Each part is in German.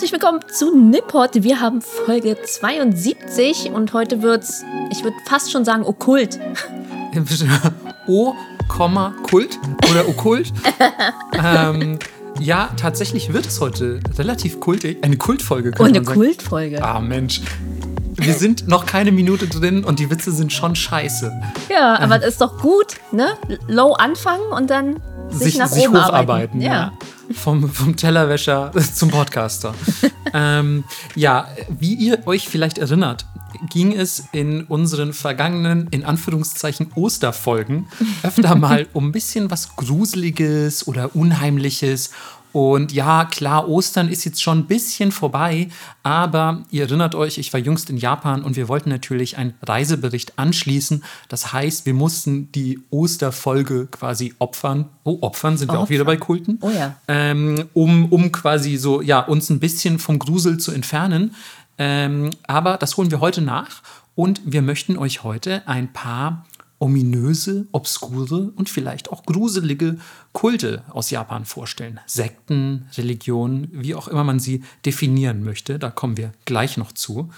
Herzlich willkommen zu Nippot. Wir haben Folge 72 und heute wird's, ich würde fast schon sagen, okkult. O, Kult oder okkult. ähm, ja, tatsächlich wird es heute relativ kultig. Eine Kultfolge. Oh, eine Kultfolge. Ah, Mensch. Wir sind noch keine Minute drin und die Witze sind schon scheiße. Ja, aber ähm. ist doch gut, ne? Low anfangen und dann sich, sich nach sich hocharbeiten. Ja. ja. Vom, vom Tellerwäscher zum Podcaster. ähm, ja, wie ihr euch vielleicht erinnert, ging es in unseren vergangenen, in Anführungszeichen, Osterfolgen öfter mal um ein bisschen was Gruseliges oder Unheimliches und ja, klar, Ostern ist jetzt schon ein bisschen vorbei, aber ihr erinnert euch, ich war jüngst in Japan und wir wollten natürlich einen Reisebericht anschließen. Das heißt, wir mussten die Osterfolge quasi opfern. Oh, opfern sind wir oh, auch wieder bei Kulten. Oh ja. Ähm, um, um quasi so, ja, uns ein bisschen vom Grusel zu entfernen. Ähm, aber das holen wir heute nach und wir möchten euch heute ein paar ominöse, obskure und vielleicht auch gruselige Kulte aus Japan vorstellen. Sekten, Religionen, wie auch immer man sie definieren möchte. Da kommen wir gleich noch zu.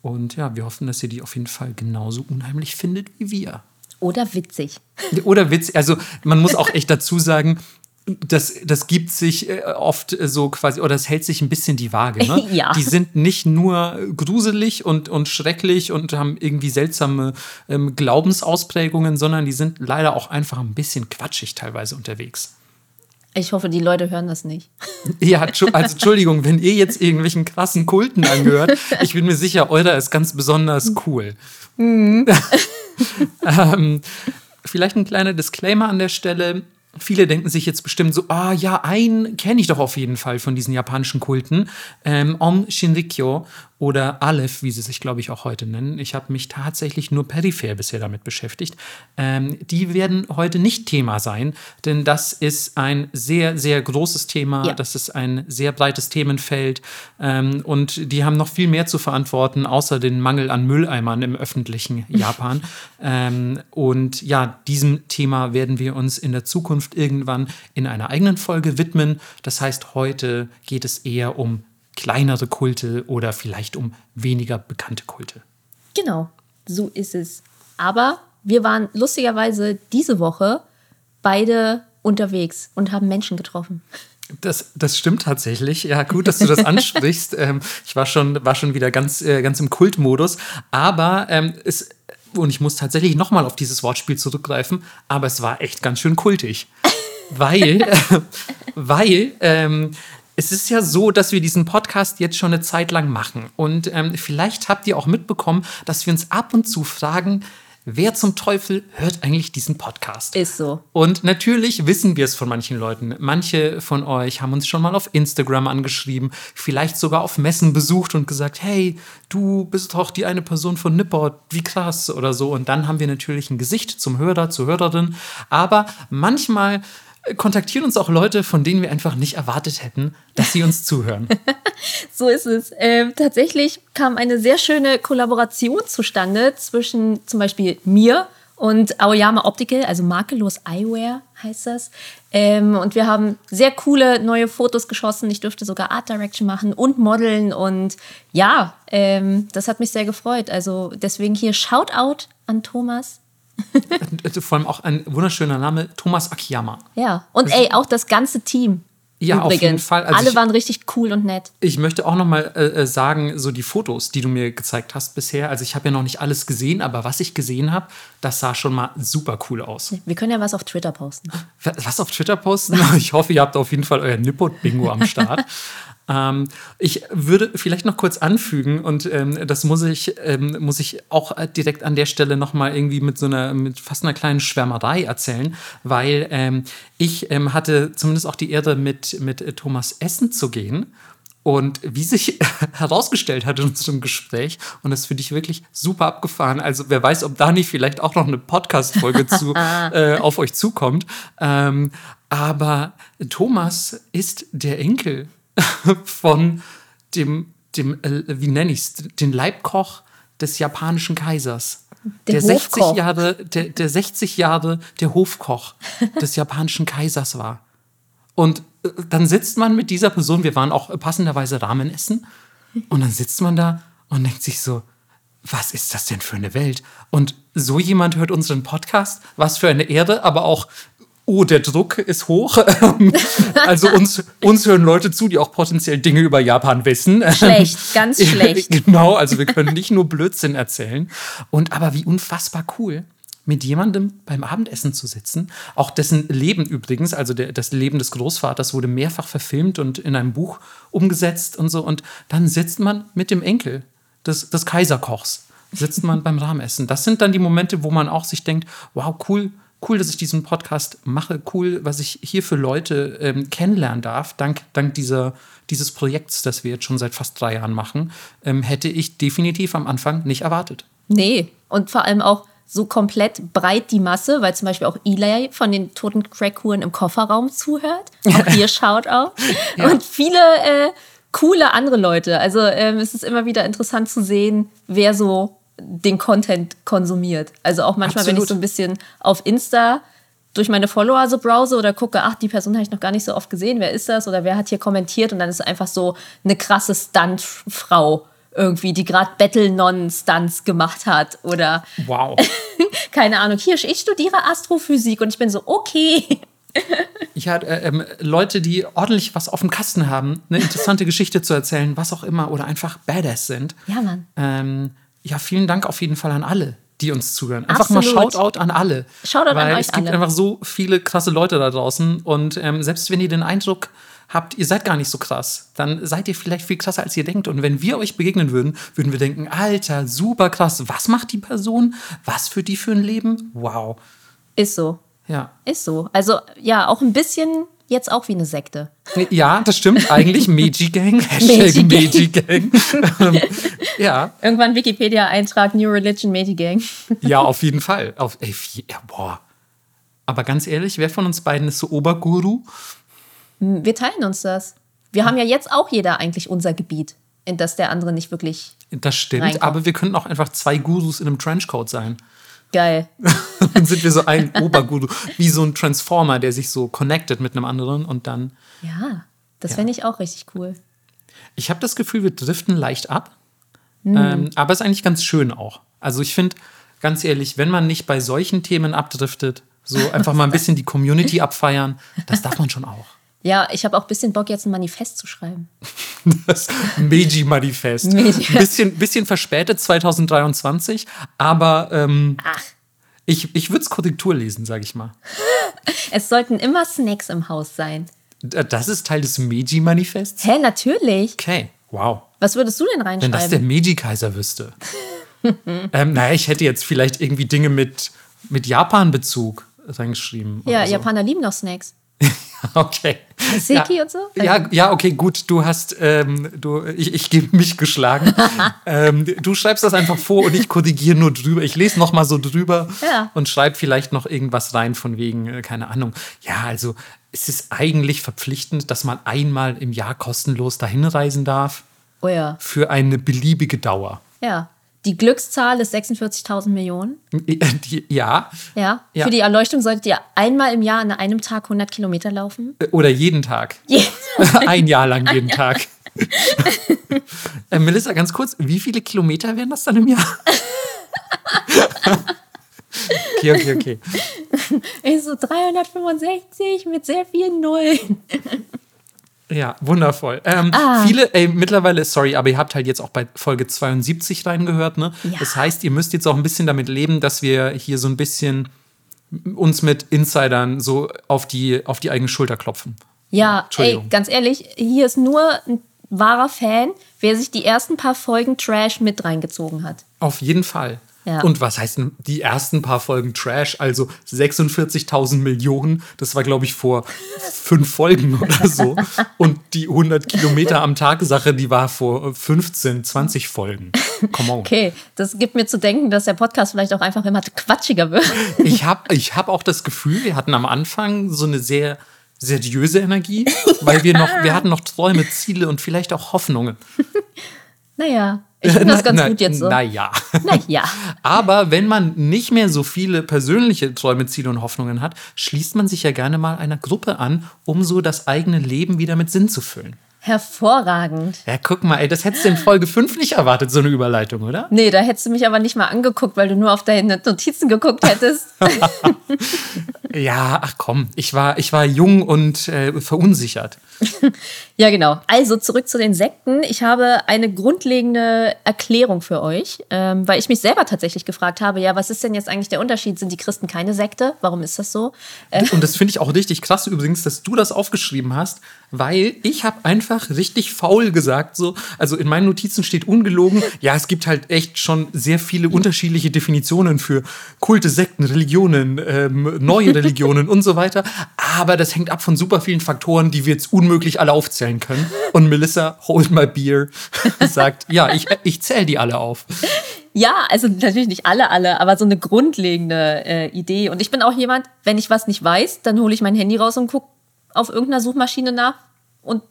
Und ja, wir hoffen, dass ihr die auf jeden Fall genauso unheimlich findet wie wir. Oder witzig. Oder witzig. Also man muss auch echt dazu sagen, das, das gibt sich äh, oft äh, so quasi, oder es hält sich ein bisschen die Waage. Ne? ja. Die sind nicht nur gruselig und, und schrecklich und haben irgendwie seltsame ähm, Glaubensausprägungen, sondern die sind leider auch einfach ein bisschen quatschig teilweise unterwegs. Ich hoffe, die Leute hören das nicht. Ja, also Entschuldigung, wenn ihr jetzt irgendwelchen krassen Kulten angehört, ich bin mir sicher, eurer ist ganz besonders cool. Mhm. ähm, vielleicht ein kleiner Disclaimer an der Stelle Viele denken sich jetzt bestimmt so, ah ja, einen kenne ich doch auf jeden Fall von diesen japanischen Kulten. Ähm, Om Shinrikyo oder Aleph, wie sie sich, glaube ich, auch heute nennen. Ich habe mich tatsächlich nur peripher bisher damit beschäftigt. Ähm, die werden heute nicht Thema sein, denn das ist ein sehr, sehr großes Thema. Ja. Das ist ein sehr breites Themenfeld. Ähm, und die haben noch viel mehr zu verantworten, außer den Mangel an Mülleimern im öffentlichen Japan. ähm, und ja, diesem Thema werden wir uns in der Zukunft irgendwann in einer eigenen Folge widmen. Das heißt, heute geht es eher um kleinere Kulte oder vielleicht um weniger bekannte Kulte. Genau, so ist es. Aber wir waren lustigerweise diese Woche beide unterwegs und haben Menschen getroffen. Das, das stimmt tatsächlich. Ja, gut, dass du das ansprichst. ähm, ich war schon, war schon wieder ganz, äh, ganz im Kultmodus. Aber ähm, es, und ich muss tatsächlich nochmal auf dieses Wortspiel zurückgreifen, aber es war echt ganz schön kultig. weil, äh, weil ähm, es ist ja so, dass wir diesen Podcast jetzt schon eine Zeit lang machen. Und ähm, vielleicht habt ihr auch mitbekommen, dass wir uns ab und zu fragen, wer zum Teufel hört eigentlich diesen Podcast? Ist so. Und natürlich wissen wir es von manchen Leuten. Manche von euch haben uns schon mal auf Instagram angeschrieben, vielleicht sogar auf Messen besucht und gesagt, hey, du bist doch die eine Person von Nipport, wie krass oder so. Und dann haben wir natürlich ein Gesicht zum Hörer, zur Hörerin. Aber manchmal kontaktieren uns auch Leute, von denen wir einfach nicht erwartet hätten, dass sie uns zuhören. so ist es. Äh, tatsächlich kam eine sehr schöne Kollaboration zustande zwischen zum Beispiel mir und Aoyama Optical, also makellos Eyewear heißt das. Ähm, und wir haben sehr coole neue Fotos geschossen. Ich durfte sogar Art Direction machen und modeln. Und ja, ähm, das hat mich sehr gefreut. Also deswegen hier Shoutout an Thomas. Vor allem auch ein wunderschöner Name, Thomas Akiyama. Ja, und ey, auch das ganze Team. Ja, Übrigens. auf jeden Fall. Also Alle ich, waren richtig cool und nett. Ich möchte auch noch mal äh, äh, sagen, so die Fotos, die du mir gezeigt hast bisher. Also ich habe ja noch nicht alles gesehen, aber was ich gesehen habe, das sah schon mal super cool aus. Wir können ja was auf Twitter posten. Was auf Twitter posten? Ich hoffe, ihr habt auf jeden Fall euer Nippot-Bingo am Start. Ähm, ich würde vielleicht noch kurz anfügen, und ähm, das muss ich, ähm, muss ich auch direkt an der Stelle nochmal irgendwie mit so einer, mit fast einer kleinen Schwärmerei erzählen, weil ähm, ich ähm, hatte zumindest auch die Ehre, mit, mit Thomas Essen zu gehen. Und wie sich herausgestellt hat in unserem Gespräch, und das finde ich wirklich super abgefahren. Also wer weiß, ob da nicht vielleicht auch noch eine Podcast-Folge zu, äh, auf euch zukommt. Ähm, aber Thomas ist der Enkel von dem, dem äh, wie nenne ich es, den Leibkoch des japanischen Kaisers. Der, der 60 Jahre, der, der 60 Jahre der Hofkoch des japanischen Kaisers war. Und äh, dann sitzt man mit dieser Person, wir waren auch passenderweise Ramen essen, und dann sitzt man da und denkt sich so, was ist das denn für eine Welt? Und so jemand hört unseren Podcast, was für eine Ehre, aber auch, oh, der Druck ist hoch. also uns, uns hören Leute zu, die auch potenziell Dinge über Japan wissen. Schlecht, ganz schlecht. genau, also wir können nicht nur Blödsinn erzählen. Und aber wie unfassbar cool mit jemandem beim Abendessen zu sitzen. Auch dessen Leben übrigens, also der, das Leben des Großvaters, wurde mehrfach verfilmt und in einem Buch umgesetzt und so. Und dann sitzt man mit dem Enkel des, des Kaiserkochs, sitzt man beim Rahmenessen. Das sind dann die Momente, wo man auch sich denkt, wow, cool, cool, dass ich diesen Podcast mache, cool, was ich hier für Leute ähm, kennenlernen darf, dank, dank dieser, dieses Projekts, das wir jetzt schon seit fast drei Jahren machen, ähm, hätte ich definitiv am Anfang nicht erwartet. Nee, und vor allem auch so komplett breit die Masse, weil zum Beispiel auch Eli von den toten Crackhuren im Kofferraum zuhört. Auch hier schaut auch. Ja. Und viele äh, coole andere Leute. Also ähm, es ist immer wieder interessant zu sehen, wer so den Content konsumiert. Also auch manchmal, Absolut. wenn ich so ein bisschen auf Insta durch meine Follower so browse oder gucke, ach, die Person habe ich noch gar nicht so oft gesehen, wer ist das oder wer hat hier kommentiert und dann ist einfach so eine krasse Stuntfrau irgendwie, die gerade Battle-Non-Stunts gemacht hat oder wow. keine Ahnung, hier, ich studiere Astrophysik und ich bin so, okay. Ich hatte äh, ähm, Leute, die ordentlich was auf dem Kasten haben, eine interessante Geschichte zu erzählen, was auch immer, oder einfach Badass sind. Ja, Mann. Ähm, ja, vielen Dank auf jeden Fall an alle, die uns zuhören. Einfach Absolut. mal Shoutout an alle. Shoutout weil an euch es gibt alle. einfach so viele krasse Leute da draußen und ähm, selbst wenn ihr den Eindruck habt, ihr seid gar nicht so krass, dann seid ihr vielleicht viel krasser, als ihr denkt. Und wenn wir euch begegnen würden, würden wir denken, Alter, super krass, was macht die Person? Was für die für ein Leben? Wow. Ist so. Ja. Ist so. Also ja, auch ein bisschen jetzt auch wie eine Sekte. Ja, das stimmt eigentlich. Meiji Gang. Hashtag Meiji Gang. Ja. Irgendwann Wikipedia-Eintrag New Religion Meiji Gang. ja, auf jeden Fall. Auf, ey, ja, boah. Aber ganz ehrlich, wer von uns beiden ist so Oberguru? Hm, wir teilen uns das. Wir haben ja jetzt auch jeder eigentlich unser Gebiet, in das der andere nicht wirklich. Das stimmt, reinkommt. aber wir könnten auch einfach zwei Gurus in einem Trenchcoat sein. Geil. Dann sind wir so ein Oberguru, wie so ein Transformer, der sich so connected mit einem anderen und dann. Ja, das ja. fände ich auch richtig cool. Ich habe das Gefühl, wir driften leicht ab. Mhm. Ähm, aber es ist eigentlich ganz schön auch. Also ich finde, ganz ehrlich, wenn man nicht bei solchen Themen abdriftet, so einfach mal ein bisschen die Community abfeiern, das darf man schon auch. Ja, ich habe auch ein bisschen Bock, jetzt ein Manifest zu schreiben. Das Meiji-Manifest. Meiji. Bisschen, bisschen verspätet 2023, aber ähm, Ach. Ich, ich würde es Korrektur lesen, sage ich mal. Es sollten immer Snacks im Haus sein. Das ist Teil des Meiji-Manifests? Hä, natürlich. Okay, wow. Was würdest du denn reinschreiben? Wenn das der Meiji-Kaiser wüsste. ähm, naja, ich hätte jetzt vielleicht irgendwie Dinge mit, mit Japan-Bezug reingeschrieben. Ja, so. Japaner lieben noch Snacks. Okay. Seki ja. und so? Ja, ja, okay, gut. Du hast, ähm, du, ich, ich gebe mich geschlagen. ähm, du schreibst das einfach vor und ich korrigiere nur drüber. Ich lese noch mal so drüber ja. und schreibe vielleicht noch irgendwas rein von wegen, äh, keine Ahnung. Ja, also es ist eigentlich verpflichtend, dass man einmal im Jahr kostenlos dahin reisen darf. Oh ja. Für eine beliebige Dauer. Ja. Die Glückszahl ist 46.000 Millionen. Ja. ja. Ja. Für die Erleuchtung solltet ihr einmal im Jahr an einem Tag 100 Kilometer laufen. Oder jeden Tag. Jeden Ein Jahr lang jeden Tag. äh, Melissa, ganz kurz, wie viele Kilometer wären das dann im Jahr? okay, okay, okay. Ich so 365 mit sehr vielen Nullen. Ja, wundervoll. Ähm, Ah. Viele, ey, mittlerweile, sorry, aber ihr habt halt jetzt auch bei Folge 72 reingehört, ne? Ja. Das heißt, ihr müsst jetzt auch ein bisschen damit leben, dass wir hier so ein bisschen uns mit Insidern so auf die, auf die eigene Schulter klopfen. Ja, ey, ganz ehrlich, hier ist nur ein wahrer Fan, wer sich die ersten paar Folgen Trash mit reingezogen hat. Auf jeden Fall. Ja. Und was heißt denn die ersten paar Folgen Trash? Also 46.000 Millionen, das war, glaube ich, vor fünf Folgen oder so. Und die 100 Kilometer am Tag Sache, die war vor 15, 20 Folgen. Come on. Okay, das gibt mir zu denken, dass der Podcast vielleicht auch einfach immer quatschiger wird. Ich habe ich hab auch das Gefühl, wir hatten am Anfang so eine sehr seriöse Energie, weil wir noch, wir hatten noch Träume, Ziele und vielleicht auch Hoffnungen. Naja, Ich finde das ganz na, gut jetzt so. Naja. Naja. Aber wenn man nicht mehr so viele persönliche Träume, Ziele und Hoffnungen hat, schließt man sich ja gerne mal einer Gruppe an, um so das eigene Leben wieder mit Sinn zu füllen. Hervorragend. Ja, guck mal, ey, das hättest du in Folge 5 nicht erwartet, so eine Überleitung, oder? Nee, da hättest du mich aber nicht mal angeguckt, weil du nur auf deine Notizen geguckt hättest. Ja, ach komm, ich war, ich war jung und äh, verunsichert. ja, genau. Also zurück zu den Sekten. Ich habe eine grundlegende Erklärung für euch, ähm, weil ich mich selber tatsächlich gefragt habe, ja, was ist denn jetzt eigentlich der Unterschied? Sind die Christen keine Sekte? Warum ist das so? Äh, Und das finde ich auch richtig krass übrigens, dass du das aufgeschrieben hast, weil ich habe einfach richtig faul gesagt, so, also in meinen Notizen steht ungelogen, ja, es gibt halt echt schon sehr viele unterschiedliche Definitionen für Kulte, Sekten, Religionen, ähm, neue Religionen und so weiter, aber das hängt ab von super vielen Faktoren, die wir jetzt unmöglich alle aufzählen können. Und Melissa, hold my beer, sagt, ja, ich, ich zähle die alle auf. Ja, also natürlich nicht alle, alle, aber so eine grundlegende äh, Idee. Und ich bin auch jemand, wenn ich was nicht weiß, dann hole ich mein Handy raus und gucke auf irgendeiner Suchmaschine nach und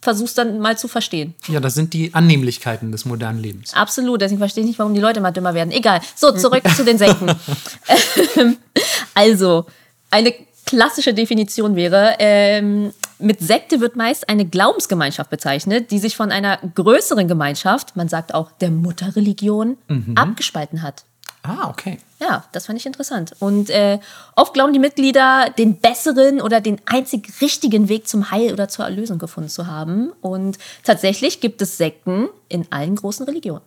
versuch's dann mal zu verstehen. Ja, das sind die Annehmlichkeiten des modernen Lebens. Absolut, deswegen verstehe ich nicht, warum die Leute mal dümmer werden. Egal. So, zurück zu den Sekten. Ähm, also, eine klassische Definition wäre, ähm, mit Sekte wird meist eine Glaubensgemeinschaft bezeichnet, die sich von einer größeren Gemeinschaft, man sagt auch der Mutterreligion, abgespalten hat. Ah, okay. Ja, das fand ich interessant. Und äh, oft glauben die Mitglieder, den besseren oder den einzig richtigen Weg zum Heil oder zur Erlösung gefunden zu haben. Und tatsächlich gibt es Sekten in allen großen Religionen.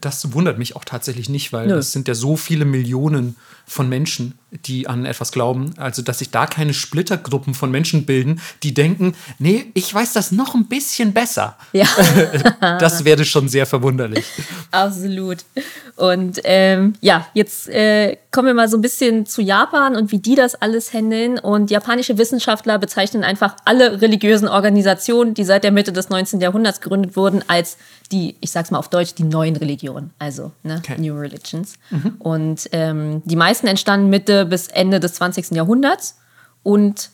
Das wundert mich auch tatsächlich nicht, weil Nö. es sind ja so viele Millionen von Menschen, die an etwas glauben. Also, dass sich da keine Splittergruppen von Menschen bilden, die denken, nee, ich weiß das noch ein bisschen besser. Ja. Das wäre schon sehr verwunderlich. Absolut. Und ähm, ja, jetzt äh, kommen wir mal so ein bisschen zu Japan und wie die das alles handeln. Und japanische Wissenschaftler bezeichnen einfach alle religiösen Organisationen, die seit der Mitte des 19. Jahrhunderts gegründet wurden, als die, ich sag's mal auf Deutsch, die neuen Religionen, also ne, Okay. New Religions. Und ähm, die meisten entstanden Mitte bis Ende des 20. Jahrhunderts. Und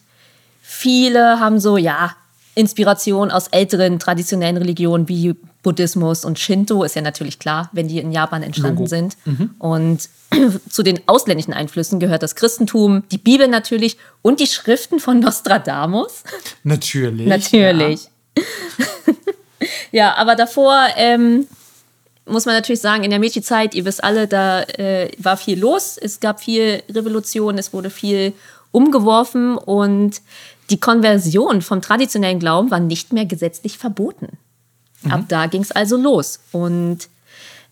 viele haben so, ja, Inspiration aus älteren traditionellen Religionen wie Buddhismus und Shinto, ist ja natürlich klar, wenn die in Japan entstanden Logo. sind. Und zu den ausländischen Einflüssen gehört das Christentum, die Bibel natürlich und die Schriften von Nostradamus. Natürlich. Natürlich. Ja, aber davor ähm, muss man natürlich sagen, in der Meiji-Zeit, ihr wisst alle, da äh, war viel los. Es gab viel Revolution, es wurde viel umgeworfen und die Konversion vom traditionellen Glauben war nicht mehr gesetzlich verboten. Ab da ging es also los. Und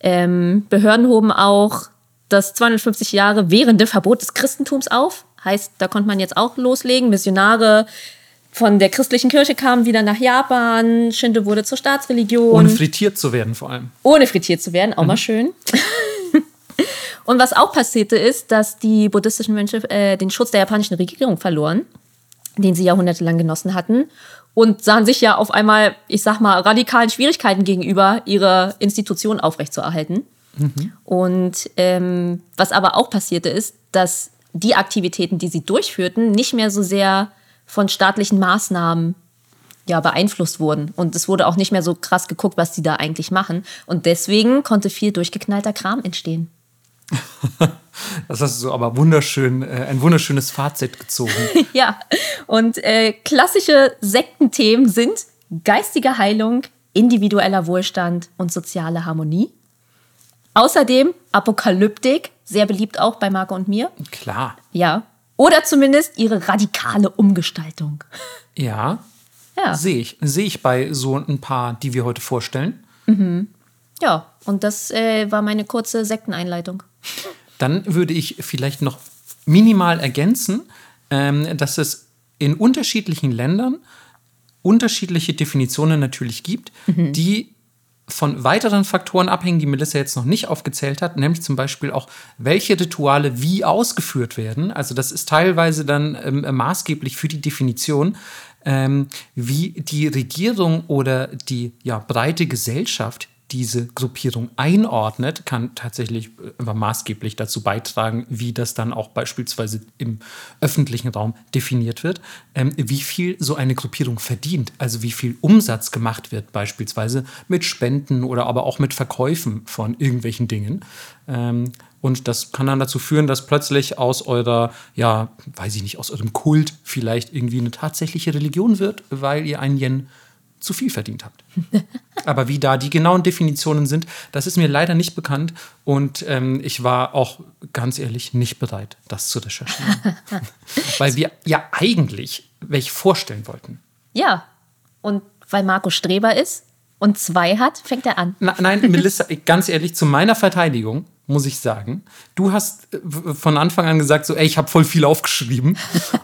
ähm, Behörden hoben auch das 250 Jahre währende Verbot des Christentums auf. Heißt, da konnte man jetzt auch loslegen. Missionare von der christlichen Kirche kamen wieder nach Japan. Shinto wurde zur Staatsreligion Ohne frittiert zu werden, vor allem. ohne frittiert zu werden, auch mal schön. Und was auch passierte ist, dass die buddhistischen Mönche äh, den Schutz der japanischen Regierung verloren, den sie jahrhundertelang genossen hatten und sahen sich ja auf einmal, ich sag mal, radikalen Schwierigkeiten gegenüber, ihre Institution aufrechtzuerhalten. Und ähm, was aber auch passierte ist, dass die Aktivitäten, die sie durchführten, nicht mehr so sehr von staatlichen Maßnahmen ja, beeinflusst wurden. Und es wurde auch nicht mehr so krass geguckt, was die da eigentlich machen. Und deswegen konnte viel durchgeknallter Kram entstehen. Das hast du so aber wunderschön, äh, ein wunderschönes Fazit gezogen. ja, und äh, klassische Sektenthemen sind geistige Heilung, individueller Wohlstand und soziale Harmonie. Außerdem Apokalyptik, sehr beliebt auch bei Marco und mir. Klar. Ja. Oder zumindest ihre radikale Umgestaltung. Ja, Ja. sehe ich. Sehe ich bei so ein paar, die wir heute vorstellen. Ja, und das äh, war meine kurze Sekteneinleitung. Dann würde ich vielleicht noch minimal ergänzen, ähm, dass es in unterschiedlichen Ländern unterschiedliche Definitionen natürlich gibt, die von weiteren Faktoren abhängen, die Melissa jetzt noch nicht aufgezählt hat, nämlich zum Beispiel auch, welche Rituale wie ausgeführt werden. Also das ist teilweise dann ähm, maßgeblich für die Definition, ähm, wie die Regierung oder die ja, breite Gesellschaft diese Gruppierung einordnet, kann tatsächlich äh, maßgeblich dazu beitragen, wie das dann auch beispielsweise im öffentlichen Raum definiert wird, ähm, wie viel so eine Gruppierung verdient, also wie viel Umsatz gemacht wird, beispielsweise mit Spenden oder aber auch mit Verkäufen von irgendwelchen Dingen. Ähm, und das kann dann dazu führen, dass plötzlich aus eurer, ja, weiß ich nicht, aus eurem Kult vielleicht irgendwie eine tatsächliche Religion wird, weil ihr einen Yen zu viel verdient habt. Aber wie da die genauen Definitionen sind, das ist mir leider nicht bekannt und ähm, ich war auch ganz ehrlich nicht bereit, das zu recherchieren. weil wir ja eigentlich welche vorstellen wollten. Ja, und weil Marco Streber ist und zwei hat, fängt er an. Na, nein, Melissa, ganz ehrlich, zu meiner Verteidigung muss ich sagen, du hast äh, von Anfang an gesagt, so, ey, ich habe voll viel aufgeschrieben.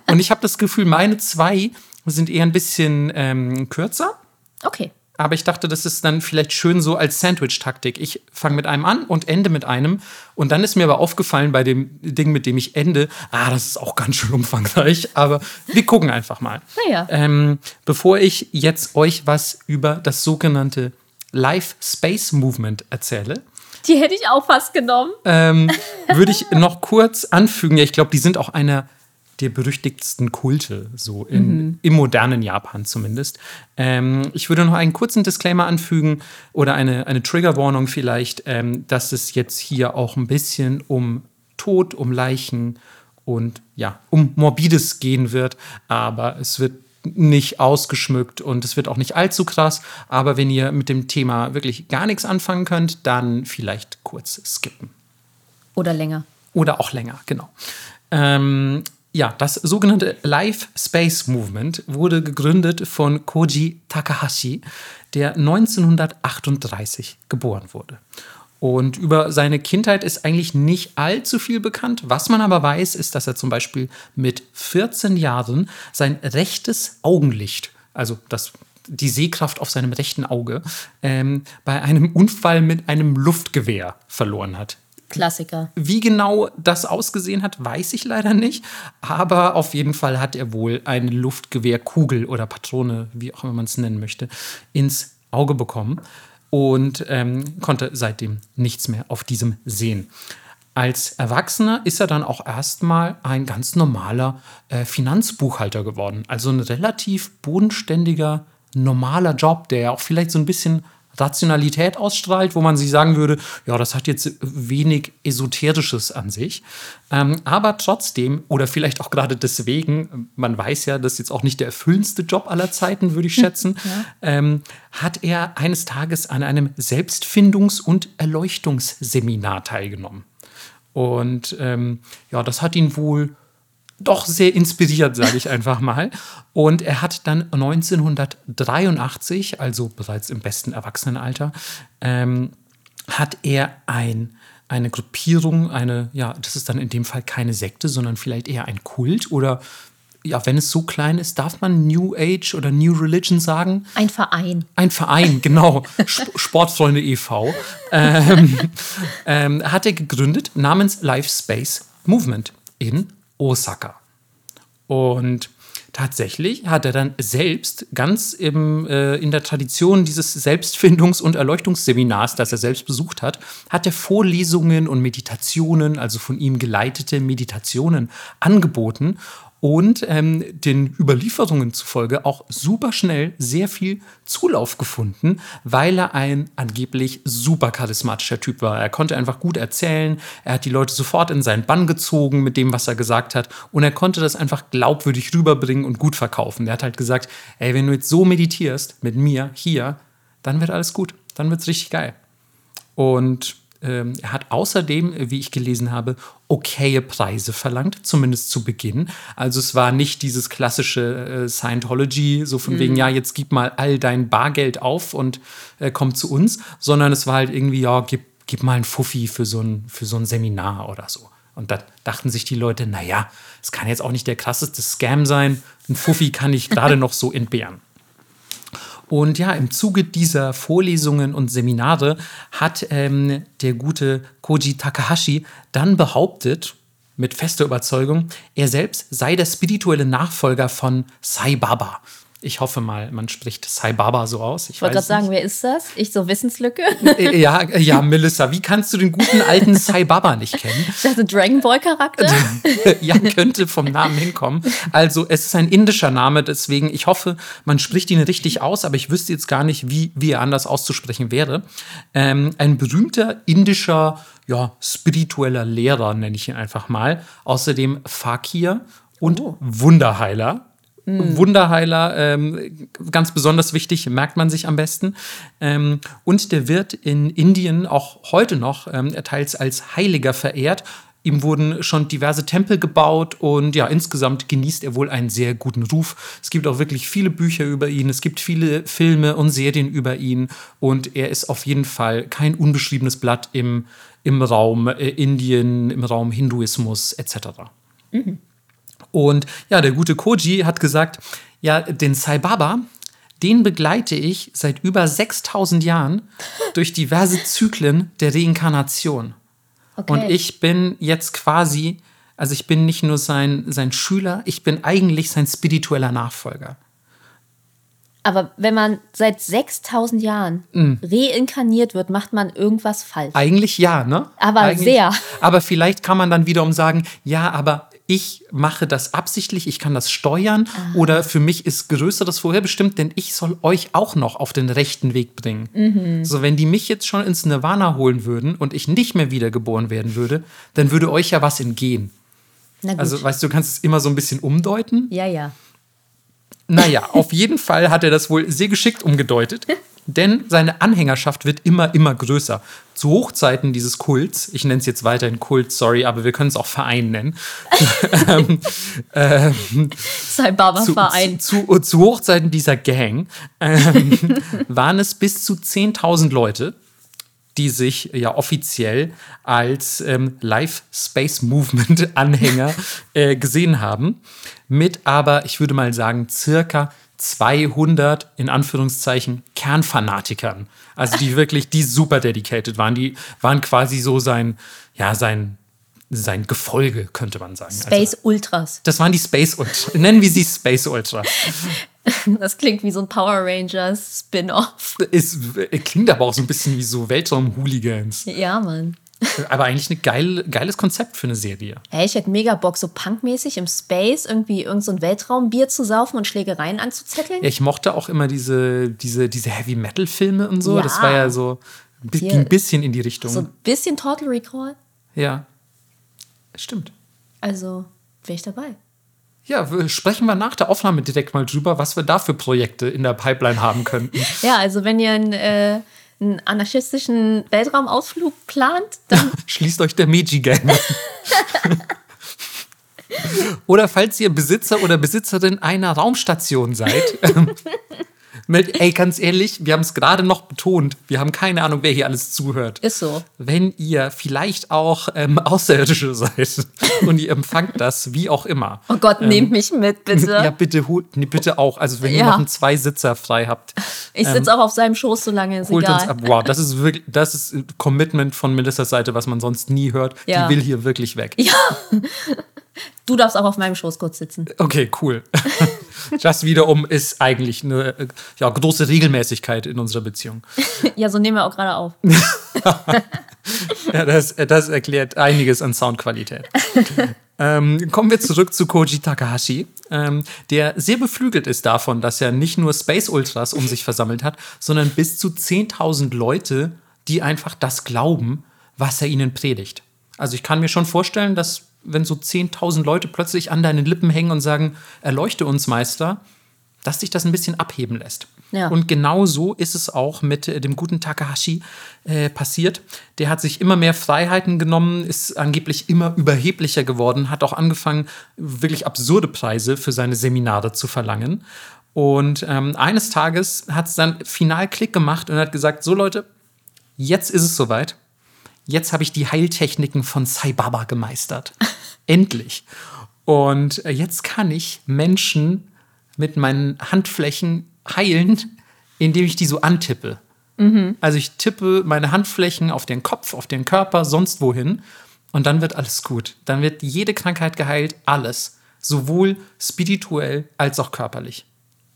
und ich habe das Gefühl, meine zwei sind eher ein bisschen ähm, kürzer Okay. Aber ich dachte, das ist dann vielleicht schön so als Sandwich-Taktik. Ich fange mit einem an und ende mit einem. Und dann ist mir aber aufgefallen bei dem Ding, mit dem ich ende, ah, das ist auch ganz schön umfangreich. Aber wir gucken einfach mal. Naja. Ähm, bevor ich jetzt euch was über das sogenannte Life Space Movement erzähle, die hätte ich auch fast genommen. Ähm, würde ich noch kurz anfügen, ja, ich glaube, die sind auch einer der berüchtigtsten Kulte, so in, mhm. im modernen Japan zumindest. Ähm, ich würde noch einen kurzen Disclaimer anfügen oder eine, eine Triggerwarnung vielleicht, ähm, dass es jetzt hier auch ein bisschen um Tod, um Leichen und ja, um Morbides gehen wird, aber es wird nicht ausgeschmückt und es wird auch nicht allzu krass. Aber wenn ihr mit dem Thema wirklich gar nichts anfangen könnt, dann vielleicht kurz skippen. Oder länger. Oder auch länger, genau. Ähm, ja, das sogenannte Life Space Movement wurde gegründet von Koji Takahashi, der 1938 geboren wurde. Und über seine Kindheit ist eigentlich nicht allzu viel bekannt. Was man aber weiß, ist, dass er zum Beispiel mit 14 Jahren sein rechtes Augenlicht, also das, die Sehkraft auf seinem rechten Auge, ähm, bei einem Unfall mit einem Luftgewehr verloren hat. Klassiker. Wie genau das ausgesehen hat, weiß ich leider nicht. Aber auf jeden Fall hat er wohl eine Luftgewehrkugel oder Patrone, wie auch immer man es nennen möchte, ins Auge bekommen und ähm, konnte seitdem nichts mehr auf diesem sehen. Als Erwachsener ist er dann auch erstmal ein ganz normaler äh, Finanzbuchhalter geworden. Also ein relativ bodenständiger, normaler Job, der auch vielleicht so ein bisschen Rationalität ausstrahlt, wo man sich sagen würde, ja, das hat jetzt wenig Esoterisches an sich. Ähm, aber trotzdem, oder vielleicht auch gerade deswegen, man weiß ja, das ist jetzt auch nicht der erfüllendste Job aller Zeiten, würde ich schätzen, ja. ähm, hat er eines Tages an einem Selbstfindungs- und Erleuchtungsseminar teilgenommen. Und ähm, ja, das hat ihn wohl doch sehr inspiriert, sage ich einfach mal. Und er hat dann 1983, also bereits im besten Erwachsenenalter, ähm, hat er ein, eine Gruppierung, eine, ja, das ist dann in dem Fall keine Sekte, sondern vielleicht eher ein Kult oder ja, wenn es so klein ist, darf man New Age oder New Religion sagen? Ein Verein. Ein Verein, genau. Sportfreunde e.V. Ähm, ähm, hat er gegründet namens Life Space Movement in Osaka. Und tatsächlich hat er dann selbst ganz im, äh, in der Tradition dieses Selbstfindungs- und Erleuchtungsseminars, das er selbst besucht hat, hat er Vorlesungen und Meditationen, also von ihm geleitete Meditationen angeboten und ähm, den Überlieferungen zufolge auch super schnell sehr viel Zulauf gefunden, weil er ein angeblich super charismatischer Typ war. Er konnte einfach gut erzählen, er hat die Leute sofort in seinen Bann gezogen mit dem, was er gesagt hat und er konnte das einfach glaubwürdig rüberbringen und gut verkaufen. Er hat halt gesagt, ey, wenn du jetzt so meditierst mit mir hier, dann wird alles gut, dann wird es richtig geil. Und ähm, er hat außerdem, wie ich gelesen habe, okaye Preise verlangt, zumindest zu Beginn. Also es war nicht dieses klassische äh, Scientology, so von mhm. wegen, ja, jetzt gib mal all dein Bargeld auf und äh, komm zu uns, sondern es war halt irgendwie, ja, gib, gib mal ein Fuffi für so ein, für so ein Seminar oder so. Und da dachten sich die Leute, naja, es kann jetzt auch nicht der krasseste Scam sein. Ein Fuffi kann ich gerade noch so entbehren. Und ja, im Zuge dieser Vorlesungen und Seminare hat ähm, der gute Koji Takahashi dann behauptet, mit fester Überzeugung, er selbst sei der spirituelle Nachfolger von Sai Baba. Ich hoffe mal, man spricht Sai Baba so aus. Ich wollte gerade sagen, wer ist das? Ich so Wissenslücke. Äh, ja, ja, Melissa, wie kannst du den guten alten Sai Baba nicht kennen? Ich dachte, Dragon Ball Charakter. ja, könnte vom Namen hinkommen. Also, es ist ein indischer Name, deswegen, ich hoffe, man spricht ihn richtig aus, aber ich wüsste jetzt gar nicht, wie, wie er anders auszusprechen wäre. Ähm, ein berühmter indischer, ja, spiritueller Lehrer, nenne ich ihn einfach mal. Außerdem Fakir und oh. Wunderheiler. Mm. Wunderheiler, ähm, ganz besonders wichtig, merkt man sich am besten. Ähm, und der wird in Indien auch heute noch ähm, teils als Heiliger verehrt. Ihm wurden schon diverse Tempel gebaut und ja, insgesamt genießt er wohl einen sehr guten Ruf. Es gibt auch wirklich viele Bücher über ihn, es gibt viele Filme und Serien über ihn und er ist auf jeden Fall kein unbeschriebenes Blatt im, im Raum äh, Indien, im Raum Hinduismus etc. Mhm. Und ja, der gute Koji hat gesagt, ja, den Sai Baba, den begleite ich seit über 6000 Jahren durch diverse Zyklen der Reinkarnation. Okay. Und ich bin jetzt quasi, also ich bin nicht nur sein, sein Schüler, ich bin eigentlich sein spiritueller Nachfolger. Aber wenn man seit 6000 Jahren mm. reinkarniert wird, macht man irgendwas falsch. Eigentlich ja, ne? Aber Eigentlich, sehr. Aber vielleicht kann man dann wiederum sagen, ja, aber ich mache das absichtlich, ich kann das steuern ah. oder für mich ist Größeres vorherbestimmt, denn ich soll euch auch noch auf den rechten Weg bringen. Mhm. So, wenn die mich jetzt schon ins Nirvana holen würden und ich nicht mehr wiedergeboren werden würde, dann würde euch ja was entgehen. Also, weißt du, du kannst es immer so ein bisschen umdeuten. Ja, ja. Naja, auf jeden Fall hat er das wohl sehr geschickt umgedeutet. denn seine Anhängerschaft wird immer, immer größer. Zu Hochzeiten dieses Kults, ich nenne es jetzt weiterhin Kult, sorry, aber wir können es auch Verein nennen. ähm, ähm, Barberverein. Zu, zu, zu, Hochzeiten dieser Gang ähm, waren es bis zu 10.000 Leute, die sich ja offiziell als ähm, Live Space Movement Anhänger äh, gesehen haben, mit aber, ich würde mal sagen, circa 200 in Anführungszeichen Kernfanatikern. Also die wirklich, die super dedicated waren. Die waren quasi so sein, ja, sein, sein Gefolge, könnte man sagen. Space also, Ultras. Das waren die Space Ultras. Nennen wir sie Space Ultras. Das klingt wie so ein Power Rangers Spin-off. Klingt aber auch so ein bisschen wie so Weltraum-Hooligans. Ja, Mann. Aber eigentlich ein geil, geiles Konzept für eine Serie. Hey, ich hätte mega Bock, so punkmäßig im Space irgendwie irgendein so Weltraumbier zu saufen und Schlägereien anzuzetteln. Ja, ich mochte auch immer diese, diese, diese Heavy-Metal-Filme und so. Ja. Das war ja so, ging ein bisschen in die Richtung. So ein bisschen Total Recall. Ja, stimmt. Also, wäre ich dabei. Ja, sprechen wir nach der Aufnahme direkt mal drüber, was wir da für Projekte in der Pipeline haben könnten. ja, also wenn ihr ein äh, einen anarchistischen Weltraumausflug plant, dann. Schließt euch der Meiji-Gang. oder falls ihr Besitzer oder Besitzerin einer Raumstation seid, Mit, ey, ganz ehrlich, wir haben es gerade noch betont. Wir haben keine Ahnung, wer hier alles zuhört. Ist so. Wenn ihr vielleicht auch ähm, Außerirdische seid und ihr empfangt das, wie auch immer. Oh Gott, ähm, nehmt mich mit, bitte. Ja, bitte, nee, bitte auch. Also, wenn ja. ihr noch einen Zweisitzer frei habt. Ich sitze ähm, auch auf seinem Schoß, solange es holt egal. Uns ab. Wow, das ist wirklich, das ist Commitment von Melissas Seite, was man sonst nie hört. Ja. Die will hier wirklich weg. Ja. Du darfst auch auf meinem Schoß kurz sitzen. Okay, cool. Das wiederum ist eigentlich eine ja, große Regelmäßigkeit in unserer Beziehung. Ja, so nehmen wir auch gerade auf. ja, das, das erklärt einiges an Soundqualität. Ähm, kommen wir zurück zu Koji Takahashi, ähm, der sehr beflügelt ist davon, dass er nicht nur Space Ultras um sich versammelt hat, sondern bis zu 10.000 Leute, die einfach das glauben, was er ihnen predigt. Also ich kann mir schon vorstellen, dass wenn so 10.000 Leute plötzlich an deinen Lippen hängen und sagen, erleuchte uns, Meister, dass sich das ein bisschen abheben lässt. Ja. Und genau so ist es auch mit äh, dem guten Takahashi äh, passiert. Der hat sich immer mehr Freiheiten genommen, ist angeblich immer überheblicher geworden, hat auch angefangen, wirklich absurde Preise für seine Seminare zu verlangen. Und ähm, eines Tages hat es dann final Klick gemacht und hat gesagt: So Leute, jetzt ist es soweit jetzt habe ich die Heiltechniken von Sai Baba gemeistert. Endlich. Und äh, jetzt kann ich Menschen mit meinen Handflächen heilen, indem ich die so antippe. Mhm. Also ich tippe meine Handflächen auf den Kopf, auf den Körper, sonst wohin. Und dann wird alles gut. Dann wird jede Krankheit geheilt, alles. Sowohl spirituell als auch körperlich.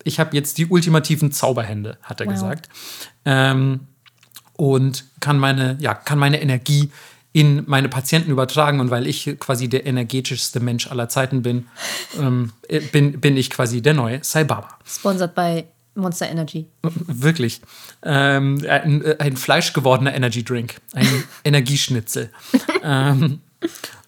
ich habe jetzt die ultimativen Zauberhände, hat er Wow. gesagt. Ähm, und kann meine, ja, kann meine Energie in meine Patienten übertragen. Und weil ich quasi der energetischste Mensch aller Zeiten bin, ähm, äh, bin, bin ich quasi der neue Sai Baba. Sponsored by Monster Energy. Wirklich. Ähm, ein, äh, ein fleischgewordener Energy Drink. Ein Energieschnitzel. ähm,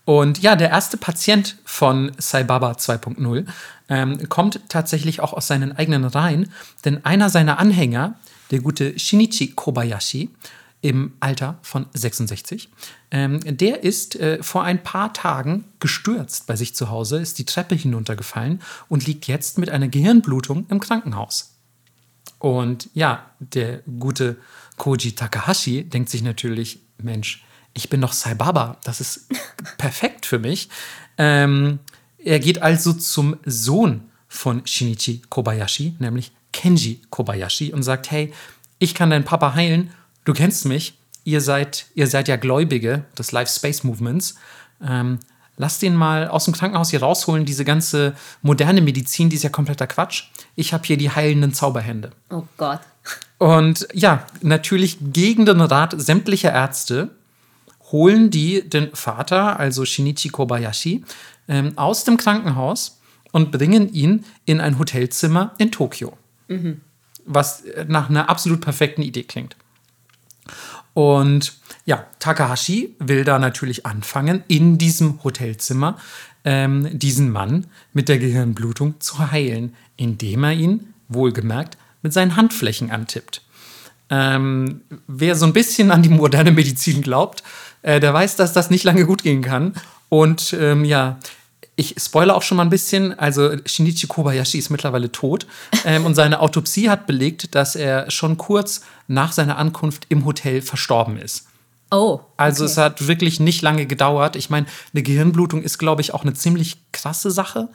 und ja, der erste Patient von Sai Baba 2.0 ähm, kommt tatsächlich auch aus seinen eigenen Reihen, denn einer seiner Anhänger, der gute Shinichi Kobayashi, im Alter von 66, ähm, der ist äh, vor ein paar Tagen gestürzt bei sich zu Hause, ist die Treppe hinuntergefallen und liegt jetzt mit einer Gehirnblutung im Krankenhaus. Und ja, der gute Koji Takahashi denkt sich natürlich, Mensch, ich bin doch Sai Baba, das ist perfekt für mich. Ähm, er geht also zum Sohn von Shinichi Kobayashi, nämlich Kenji Kobayashi, und sagt, hey, ich kann deinen Papa heilen, du kennst mich, ihr seid, ihr seid ja Gläubige des Life Space Movements. Ähm, lass den mal aus dem Krankenhaus hier rausholen, diese ganze moderne Medizin, die ist ja kompletter Quatsch. Ich habe hier die heilenden Zauberhände. Oh Gott. Und ja, natürlich gegen den Rat sämtlicher Ärzte holen die den Vater, also Shinichi Kobayashi, ähm, aus dem Krankenhaus und bringen ihn in ein Hotelzimmer in Tokio. Was äh, nach einer absolut perfekten Idee klingt. Und ja, Takahashi will da natürlich anfangen, in diesem Hotelzimmer ähm, diesen Mann mit der Gehirnblutung zu heilen, indem er ihn, wohlgemerkt, mit seinen Handflächen antippt. Ähm, wer so ein bisschen an die moderne Medizin glaubt, äh, der weiß, dass das nicht lange gut gehen kann. Und ähm, ja, ich spoilere auch schon mal ein bisschen. Also Shinichi Kobayashi ist mittlerweile tot ähm, und seine Autopsie hat belegt, dass er schon kurz nach seiner Ankunft im Hotel verstorben ist. Oh. Also okay. es hat wirklich nicht lange gedauert. Ich meine, eine Gehirnblutung ist, glaube ich, auch eine ziemlich krasse Sache.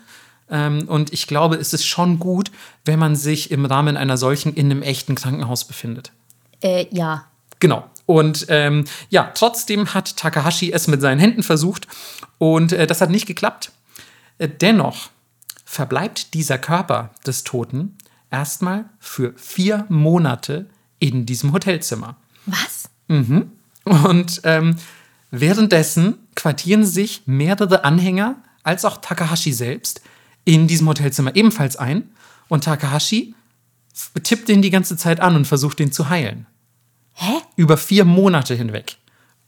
Ähm, und ich glaube, es ist schon gut, wenn man sich im Rahmen einer solchen in einem echten Krankenhaus befindet. Äh, ja. Genau. Und ähm, ja, trotzdem hat Takahashi es mit seinen Händen versucht und äh, das hat nicht geklappt. Dennoch verbleibt dieser Körper des Toten erstmal für vier Monate in diesem Hotelzimmer. Was? Und ähm, währenddessen quartieren sich mehrere Anhänger als auch Takahashi selbst in diesem Hotelzimmer ebenfalls ein. Und Takahashi tippt den die ganze Zeit an und versucht den zu heilen. Hä? Über vier Monate hinweg.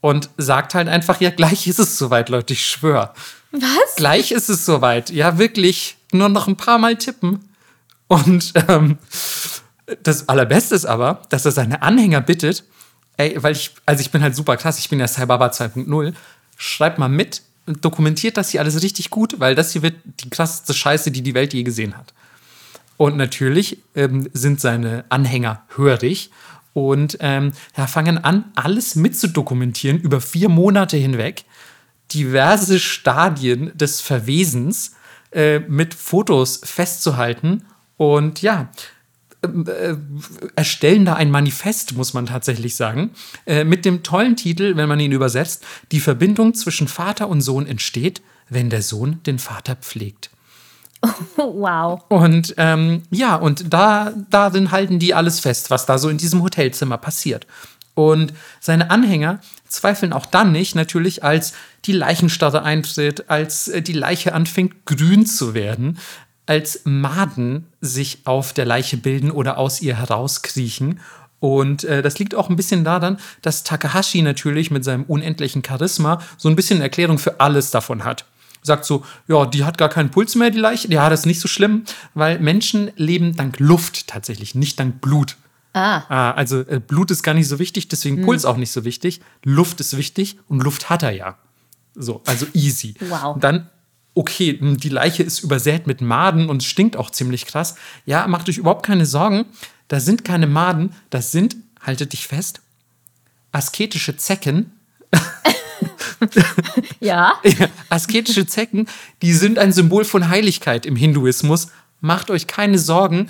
Und sagt halt einfach, ja, gleich ist es soweit, Leute, ich schwöre. Was? Gleich ist es soweit. Ja, wirklich. Nur noch ein paar Mal tippen. Und ähm, das Allerbeste ist aber, dass er seine Anhänger bittet, ey, weil ich, also ich bin halt super krass, ich bin ja Cyberbaba 2.0, schreibt mal mit und dokumentiert das hier alles richtig gut, weil das hier wird die krasseste Scheiße, die die Welt je gesehen hat. Und natürlich ähm, sind seine Anhänger hörig und ähm, ja, fangen an, alles mitzudokumentieren über vier Monate hinweg. Diverse Stadien des Verwesens äh, mit Fotos festzuhalten. Und ja, äh, erstellen da ein Manifest, muss man tatsächlich sagen, äh, mit dem tollen Titel, wenn man ihn übersetzt, die Verbindung zwischen Vater und Sohn entsteht, wenn der Sohn den Vater pflegt. Wow. Und ähm, ja, und da, darin halten die alles fest, was da so in diesem Hotelzimmer passiert. Und seine Anhänger zweifeln auch dann nicht, natürlich, als die Leichenstarre eintritt, als äh, die Leiche anfängt grün zu werden, als Maden sich auf der Leiche bilden oder aus ihr herauskriechen. Und äh, das liegt auch ein bisschen daran, dass Takahashi natürlich mit seinem unendlichen Charisma so ein bisschen Erklärung für alles davon hat sagt so, ja, die hat gar keinen Puls mehr, die Leiche. Ja, das ist nicht so schlimm, weil Menschen leben dank Luft tatsächlich, nicht dank Blut. Ah. Ah, also äh, Blut ist gar nicht so wichtig, deswegen Puls auch nicht so wichtig. Luft ist wichtig und Luft hat er ja. So, also easy. Wow. Und dann, okay, m, die Leiche ist übersät mit Maden und stinkt auch ziemlich krass. Ja, macht euch überhaupt keine Sorgen. Da sind keine Maden, das sind, haltet dich fest, asketische Zecken, Ja. Asketische Zecken, die sind ein Symbol von Heiligkeit im Hinduismus. Macht euch keine Sorgen.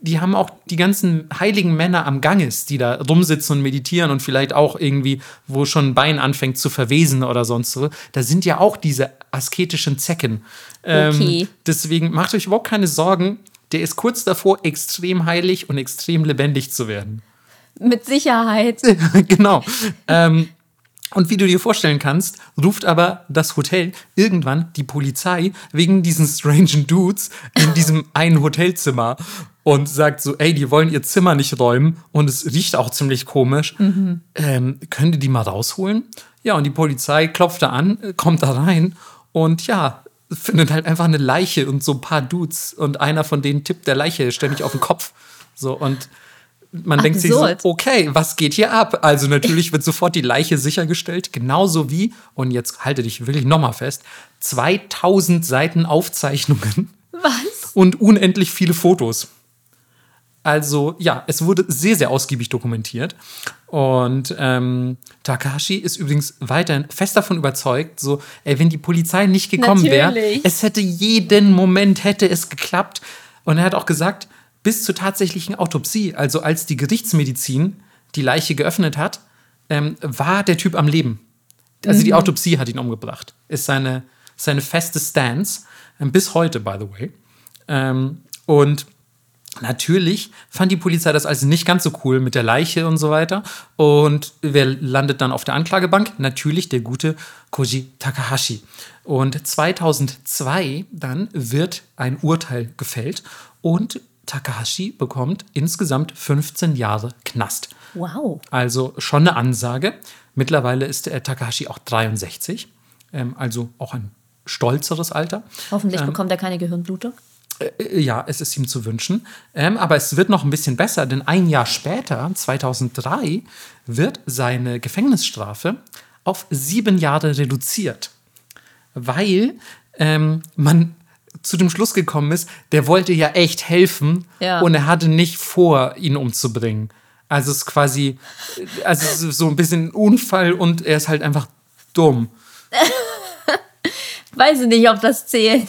Die haben auch die ganzen heiligen Männer am Ganges, die da rumsitzen und meditieren und vielleicht auch irgendwie, wo schon ein Bein anfängt zu verwesen oder sonst so. Da sind ja auch diese asketischen Zecken. Ähm, Okay. deswegen macht euch überhaupt keine Sorgen. der ist kurz davor, extrem heilig und extrem lebendig zu werden. Mit Sicherheit. genau. Ähm, und wie du dir vorstellen kannst, ruft aber das Hotel irgendwann die Polizei wegen diesen strangen Dudes in diesem einen Hotelzimmer und sagt so, ey, die wollen ihr Zimmer nicht räumen und es riecht auch ziemlich komisch. Mhm. Ähm, können die die mal rausholen? Ja, und die Polizei klopft da an, kommt da rein und ja, findet halt einfach eine Leiche und so ein paar Dudes und einer von denen tippt der Leiche ständig auf den Kopf. So und man Absurd. denkt sich so, okay, was geht hier ab? Also natürlich wird sofort die Leiche sichergestellt, genauso wie, und jetzt halte dich wirklich nochmal fest, 2000 Seiten Aufzeichnungen. Was? Und unendlich viele Fotos. Also ja, es wurde sehr, sehr ausgiebig dokumentiert. Und ähm, Takahashi ist übrigens weiterhin fest davon überzeugt, so, ey, wenn die Polizei nicht gekommen wäre, es hätte jeden Moment hätte es geklappt. Und er hat auch gesagt, bis zur tatsächlichen Autopsie, also als die Gerichtsmedizin die Leiche geöffnet hat, ähm, war der Typ am Leben. Also mhm. die Autopsie hat ihn umgebracht. Ist seine, seine feste Stance. Ähm, bis heute, by the way. Ähm, und Natürlich fand die Polizei das also nicht ganz so cool mit der Leiche und so weiter. Und wer landet dann auf der Anklagebank? Natürlich der gute Koji Takahashi. Und 2002 dann wird ein Urteil gefällt und Takahashi bekommt insgesamt 15 Jahre Knast. Wow. Also schon eine Ansage. Mittlerweile ist der Takahashi auch 63, ähm, also auch ein stolzeres Alter. Hoffentlich ähm, bekommt er keine Gehirnblutung. Äh, ja, es ist ihm zu wünschen. Ähm, aber es wird noch ein bisschen besser, denn ein Jahr später, 2003, wird seine Gefängnisstrafe auf sieben Jahre reduziert. Weil ähm, man zu dem Schluss gekommen ist, der wollte ja echt helfen ja. und er hatte nicht vor, ihn umzubringen. Also es ist quasi, also so ein bisschen ein Unfall und er ist halt einfach dumm. Weiß ich nicht, ob das zählt.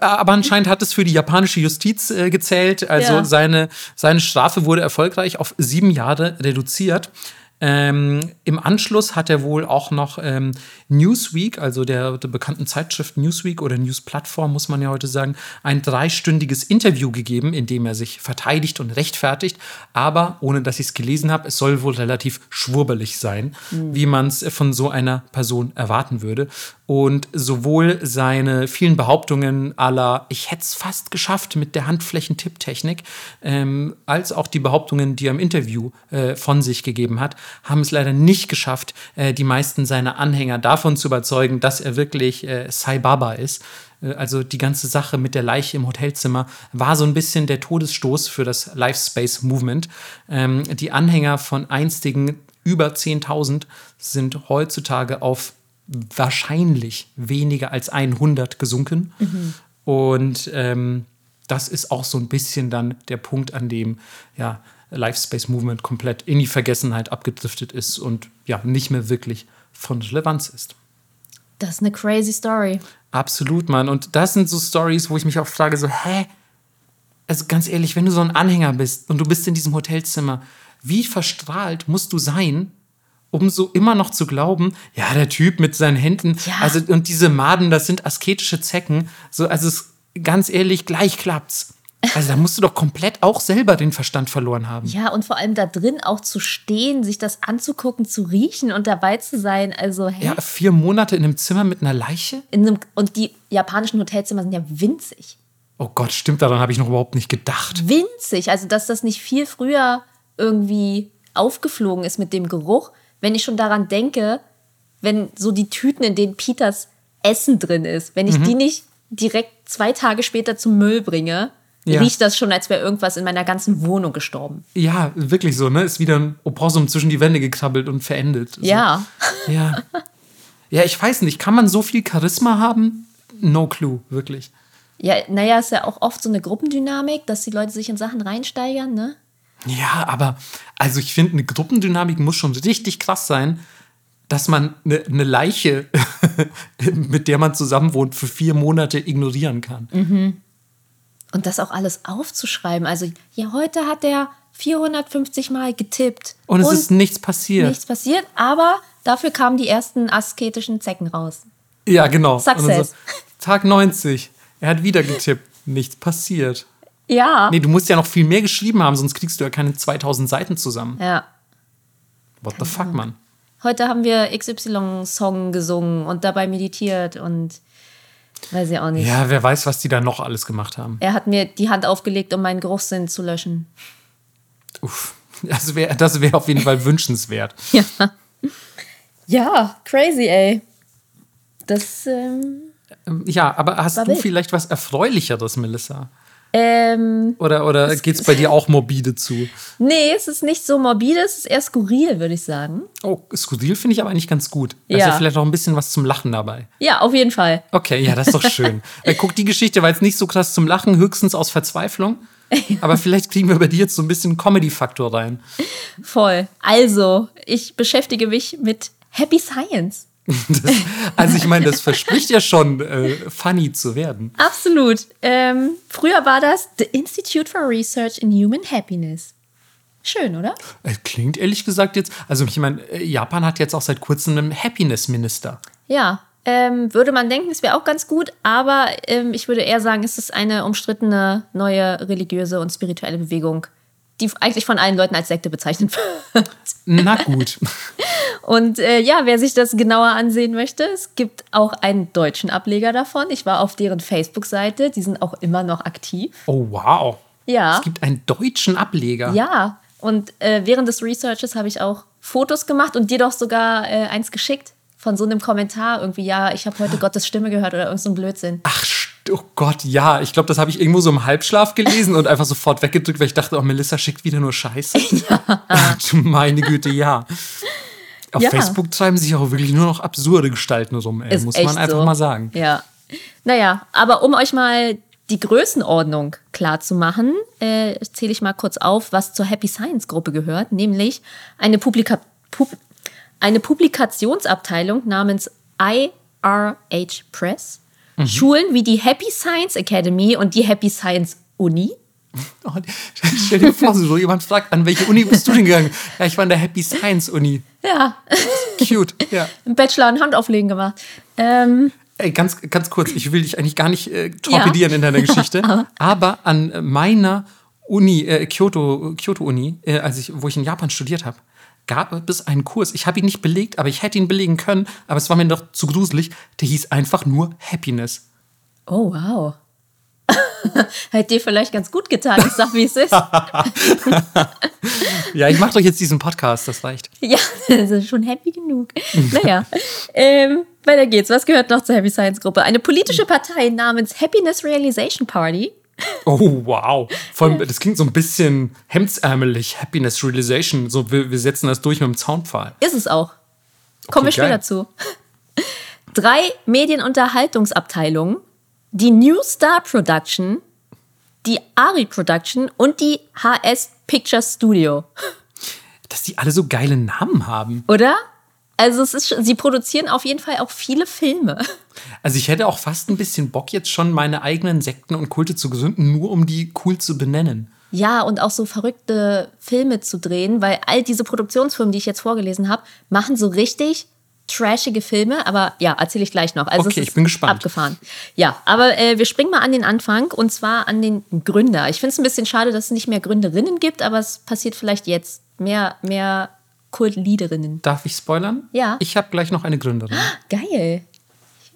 Aber anscheinend hat es für die japanische Justiz äh, gezählt. Also ja. seine, seine Strafe wurde erfolgreich auf sieben Jahre reduziert. Ähm, Im Anschluss hat er wohl auch noch ähm, Newsweek, also der, der, bekannten Zeitschrift Newsweek oder Newsplattform, muss man ja heute sagen, ein dreistündiges Interview gegeben, in dem er sich verteidigt und rechtfertigt. Aber ohne dass ich es gelesen habe, es soll wohl relativ schwurbelig sein, mhm. wie man es von so einer Person erwarten würde. Und sowohl seine vielen Behauptungen aller, ich hätte es fast geschafft mit der Handflächentipptechnik, ähm, als auch die Behauptungen, die er im Interview äh, von sich gegeben hat, haben es leider nicht geschafft, äh, die meisten seiner Anhänger davon zu überzeugen, dass er wirklich äh, Sai Baba ist. Äh, also die ganze Sache mit der Leiche im Hotelzimmer war so ein bisschen der Todesstoß für das Lifespace Movement. Ähm, die Anhänger von einstigen über 10.000 sind heutzutage auf wahrscheinlich weniger als 100 gesunken. Mhm. Und ähm, das ist auch so ein bisschen dann der Punkt, an dem ja, Lifespace Movement komplett in die Vergessenheit abgedriftet ist und ja, nicht mehr wirklich von Relevanz ist. Das ist eine crazy Story. Absolut, Mann. Und das sind so Stories, wo ich mich auch frage, so, hä? Also ganz ehrlich, wenn du so ein Anhänger bist und du bist in diesem Hotelzimmer, wie verstrahlt musst du sein, um so immer noch zu glauben, ja, der Typ mit seinen Händen, ja. also und diese Maden, das sind asketische Zecken. So, also es, ganz ehrlich, gleich klappt's. Also da musst du doch komplett auch selber den Verstand verloren haben. Ja, und vor allem da drin auch zu stehen, sich das anzugucken, zu riechen und dabei zu sein. Also, hä? Ja, vier Monate in einem Zimmer mit einer Leiche? In einem, und die japanischen Hotelzimmer sind ja winzig. Oh Gott, stimmt, daran habe ich noch überhaupt nicht gedacht. Winzig, also dass das nicht viel früher irgendwie aufgeflogen ist mit dem Geruch wenn ich schon daran denke, wenn so die Tüten, in denen Peters Essen drin ist, wenn ich mhm. die nicht direkt zwei Tage später zum Müll bringe, ja. riecht das schon, als wäre irgendwas in meiner ganzen Wohnung gestorben. Ja, wirklich so, ne? Ist wieder ein Opossum zwischen die Wände gekrabbelt und verendet. So. Ja. Ja. Ja, ich weiß nicht, kann man so viel Charisma haben? No clue, wirklich. Ja, naja, ist ja auch oft so eine Gruppendynamik, dass die Leute sich in Sachen reinsteigern, ne? Ja, aber also ich finde, eine Gruppendynamik muss schon richtig krass sein, dass man eine, eine Leiche, mit der man zusammen wohnt, für vier Monate ignorieren kann. Mhm. Und das auch alles aufzuschreiben. Also, ja, heute hat er 450 Mal getippt. Und es und ist nichts passiert. Nichts passiert, aber dafür kamen die ersten asketischen Zecken raus. Ja, genau. Success. So, Tag 90. Er hat wieder getippt. Nichts passiert. Ja. Nee, du musst ja noch viel mehr geschrieben haben, sonst kriegst du ja keine 2000 Seiten zusammen. Ja. What the fuck, Mann? Heute haben wir XY-Song gesungen und dabei meditiert und weiß ich auch nicht. Ja, wer weiß, was die da noch alles gemacht haben. Er hat mir die Hand aufgelegt, um meinen Geruchssinn zu löschen. Uff. Das wäre das wär auf jeden Fall wünschenswert. Ja. Ja, crazy, ey. Das, ähm, Ja, aber hast du wild. vielleicht was Erfreulicheres, Melissa? Ähm, Oder, oder geht es bei dir auch morbide zu? nee, es ist nicht so morbide, es ist eher skurril, würde ich sagen. Oh, skurril finde ich aber eigentlich ganz gut. Da ist Ja. ja vielleicht auch ein bisschen was zum Lachen dabei. Ja, auf jeden Fall. Okay, ja, das ist doch schön. äh, guck, die Geschichte war jetzt nicht so krass zum Lachen, höchstens aus Verzweiflung. Aber vielleicht kriegen wir bei dir jetzt so ein bisschen Comedy-Faktor rein. Voll. Also, ich beschäftige mich mit Happy Science. Das, also ich meine, das verspricht ja schon, äh, funny zu werden. Absolut. Ähm, früher war das The Institute for Research in Human Happiness. Schön, oder? Äh, Klingt ehrlich gesagt jetzt, also ich meine, äh, Japan hat jetzt auch seit kurzem einen Happiness-Minister. Ja. Ähm, würde man denken, es wäre auch ganz gut, aber ähm, ich würde eher sagen, es ist eine umstrittene neue religiöse und spirituelle Bewegung, die eigentlich von allen Leuten als Sekte bezeichnet wird. Na gut. Und äh, ja, wer sich das genauer ansehen möchte, es gibt auch einen deutschen Ableger davon. Ich war auf deren Facebook-Seite, die sind auch immer noch aktiv. Oh, wow. Ja. Es gibt einen deutschen Ableger. Ja, und äh, während des Researches habe ich auch Fotos gemacht und dir doch sogar äh, eins geschickt von so einem Kommentar. Irgendwie, ja, ich habe heute Gottes Stimme gehört oder irgend so Blödsinn. Ach, oh Gott, ja. Ich glaube, das habe ich irgendwo so im Halbschlaf gelesen und einfach sofort weggedrückt, weil ich dachte, oh, Melissa schickt wieder nur Scheiße. Ja. Meine Güte, ja. Auf Ja. Facebook treiben sich auch wirklich nur noch absurde Gestalten rum, ey, Ist muss man einfach so. mal sagen. Ja. Naja, aber um euch mal die Größenordnung klar zu machen, äh, zähle ich mal kurz auf, was zur Happy Science Gruppe gehört, nämlich eine, Publika Pub eine Publikationsabteilung namens IRH Press, Schulen wie die Happy Science Academy und die Happy Science Uni. Oh, stell dir vor, so jemand fragt, an welche Uni bist du denn gegangen? Ja, ich war in der Happy Science Uni. Ja, Cute, ja. Bachelor in Handauflegen gemacht. Ähm, Ey, ganz, ganz kurz, ich will dich eigentlich gar nicht äh, torpedieren in deiner Geschichte, aber an meiner Uni, äh, Kyoto, Kyoto Uni, äh, als ich, wo ich in Japan studiert habe, gab es einen Kurs. Ich habe ihn nicht belegt, aber ich hätte ihn belegen können, aber es war mir doch zu gruselig. Der hieß einfach nur Happiness. oh, wow. Hätte dir vielleicht ganz gut getan, ich sag, wie es ist. Ja, ich mache doch jetzt diesen Podcast, das reicht. Ja, das ist schon happy genug. Naja, ähm, weiter geht's. Was gehört noch zur Happy Science Gruppe? Eine politische Partei namens Happiness Realization Party. Oh, wow. Vor allem, das klingt so ein bisschen hemdsärmelig, Happiness Realization. So, wir, wir setzen das durch mit dem Zaunpfahl. Ist es auch. Kommen wir geil. später zu. Drei Medienunterhaltungsabteilungen. Die New Star Production, die Ari Production und die HS Picture Studio. Dass die alle so geile Namen haben. Oder? Also es ist, sie produzieren auf jeden Fall auch viele Filme. Also ich hätte auch fast ein bisschen Bock, jetzt schon meine eigenen Sekten und Kulte zu gründen, nur um die cool zu benennen. Ja, und auch so verrückte Filme zu drehen, weil all diese Produktionsfirmen, die ich jetzt vorgelesen habe, machen so richtig trashige Filme. Aber ja, erzähle ich gleich noch. Also Okay, ich bin gespannt. Abgefahren. Ja, aber äh, wir springen mal an den Anfang und zwar an den Gründer. Ich finde es ein bisschen schade, dass es nicht mehr Gründerinnen gibt, aber es passiert vielleicht jetzt. Mehr, mehr Kultleaderinnen. Darf ich spoilern? Ja. Ich habe gleich noch eine Gründerin. Geil.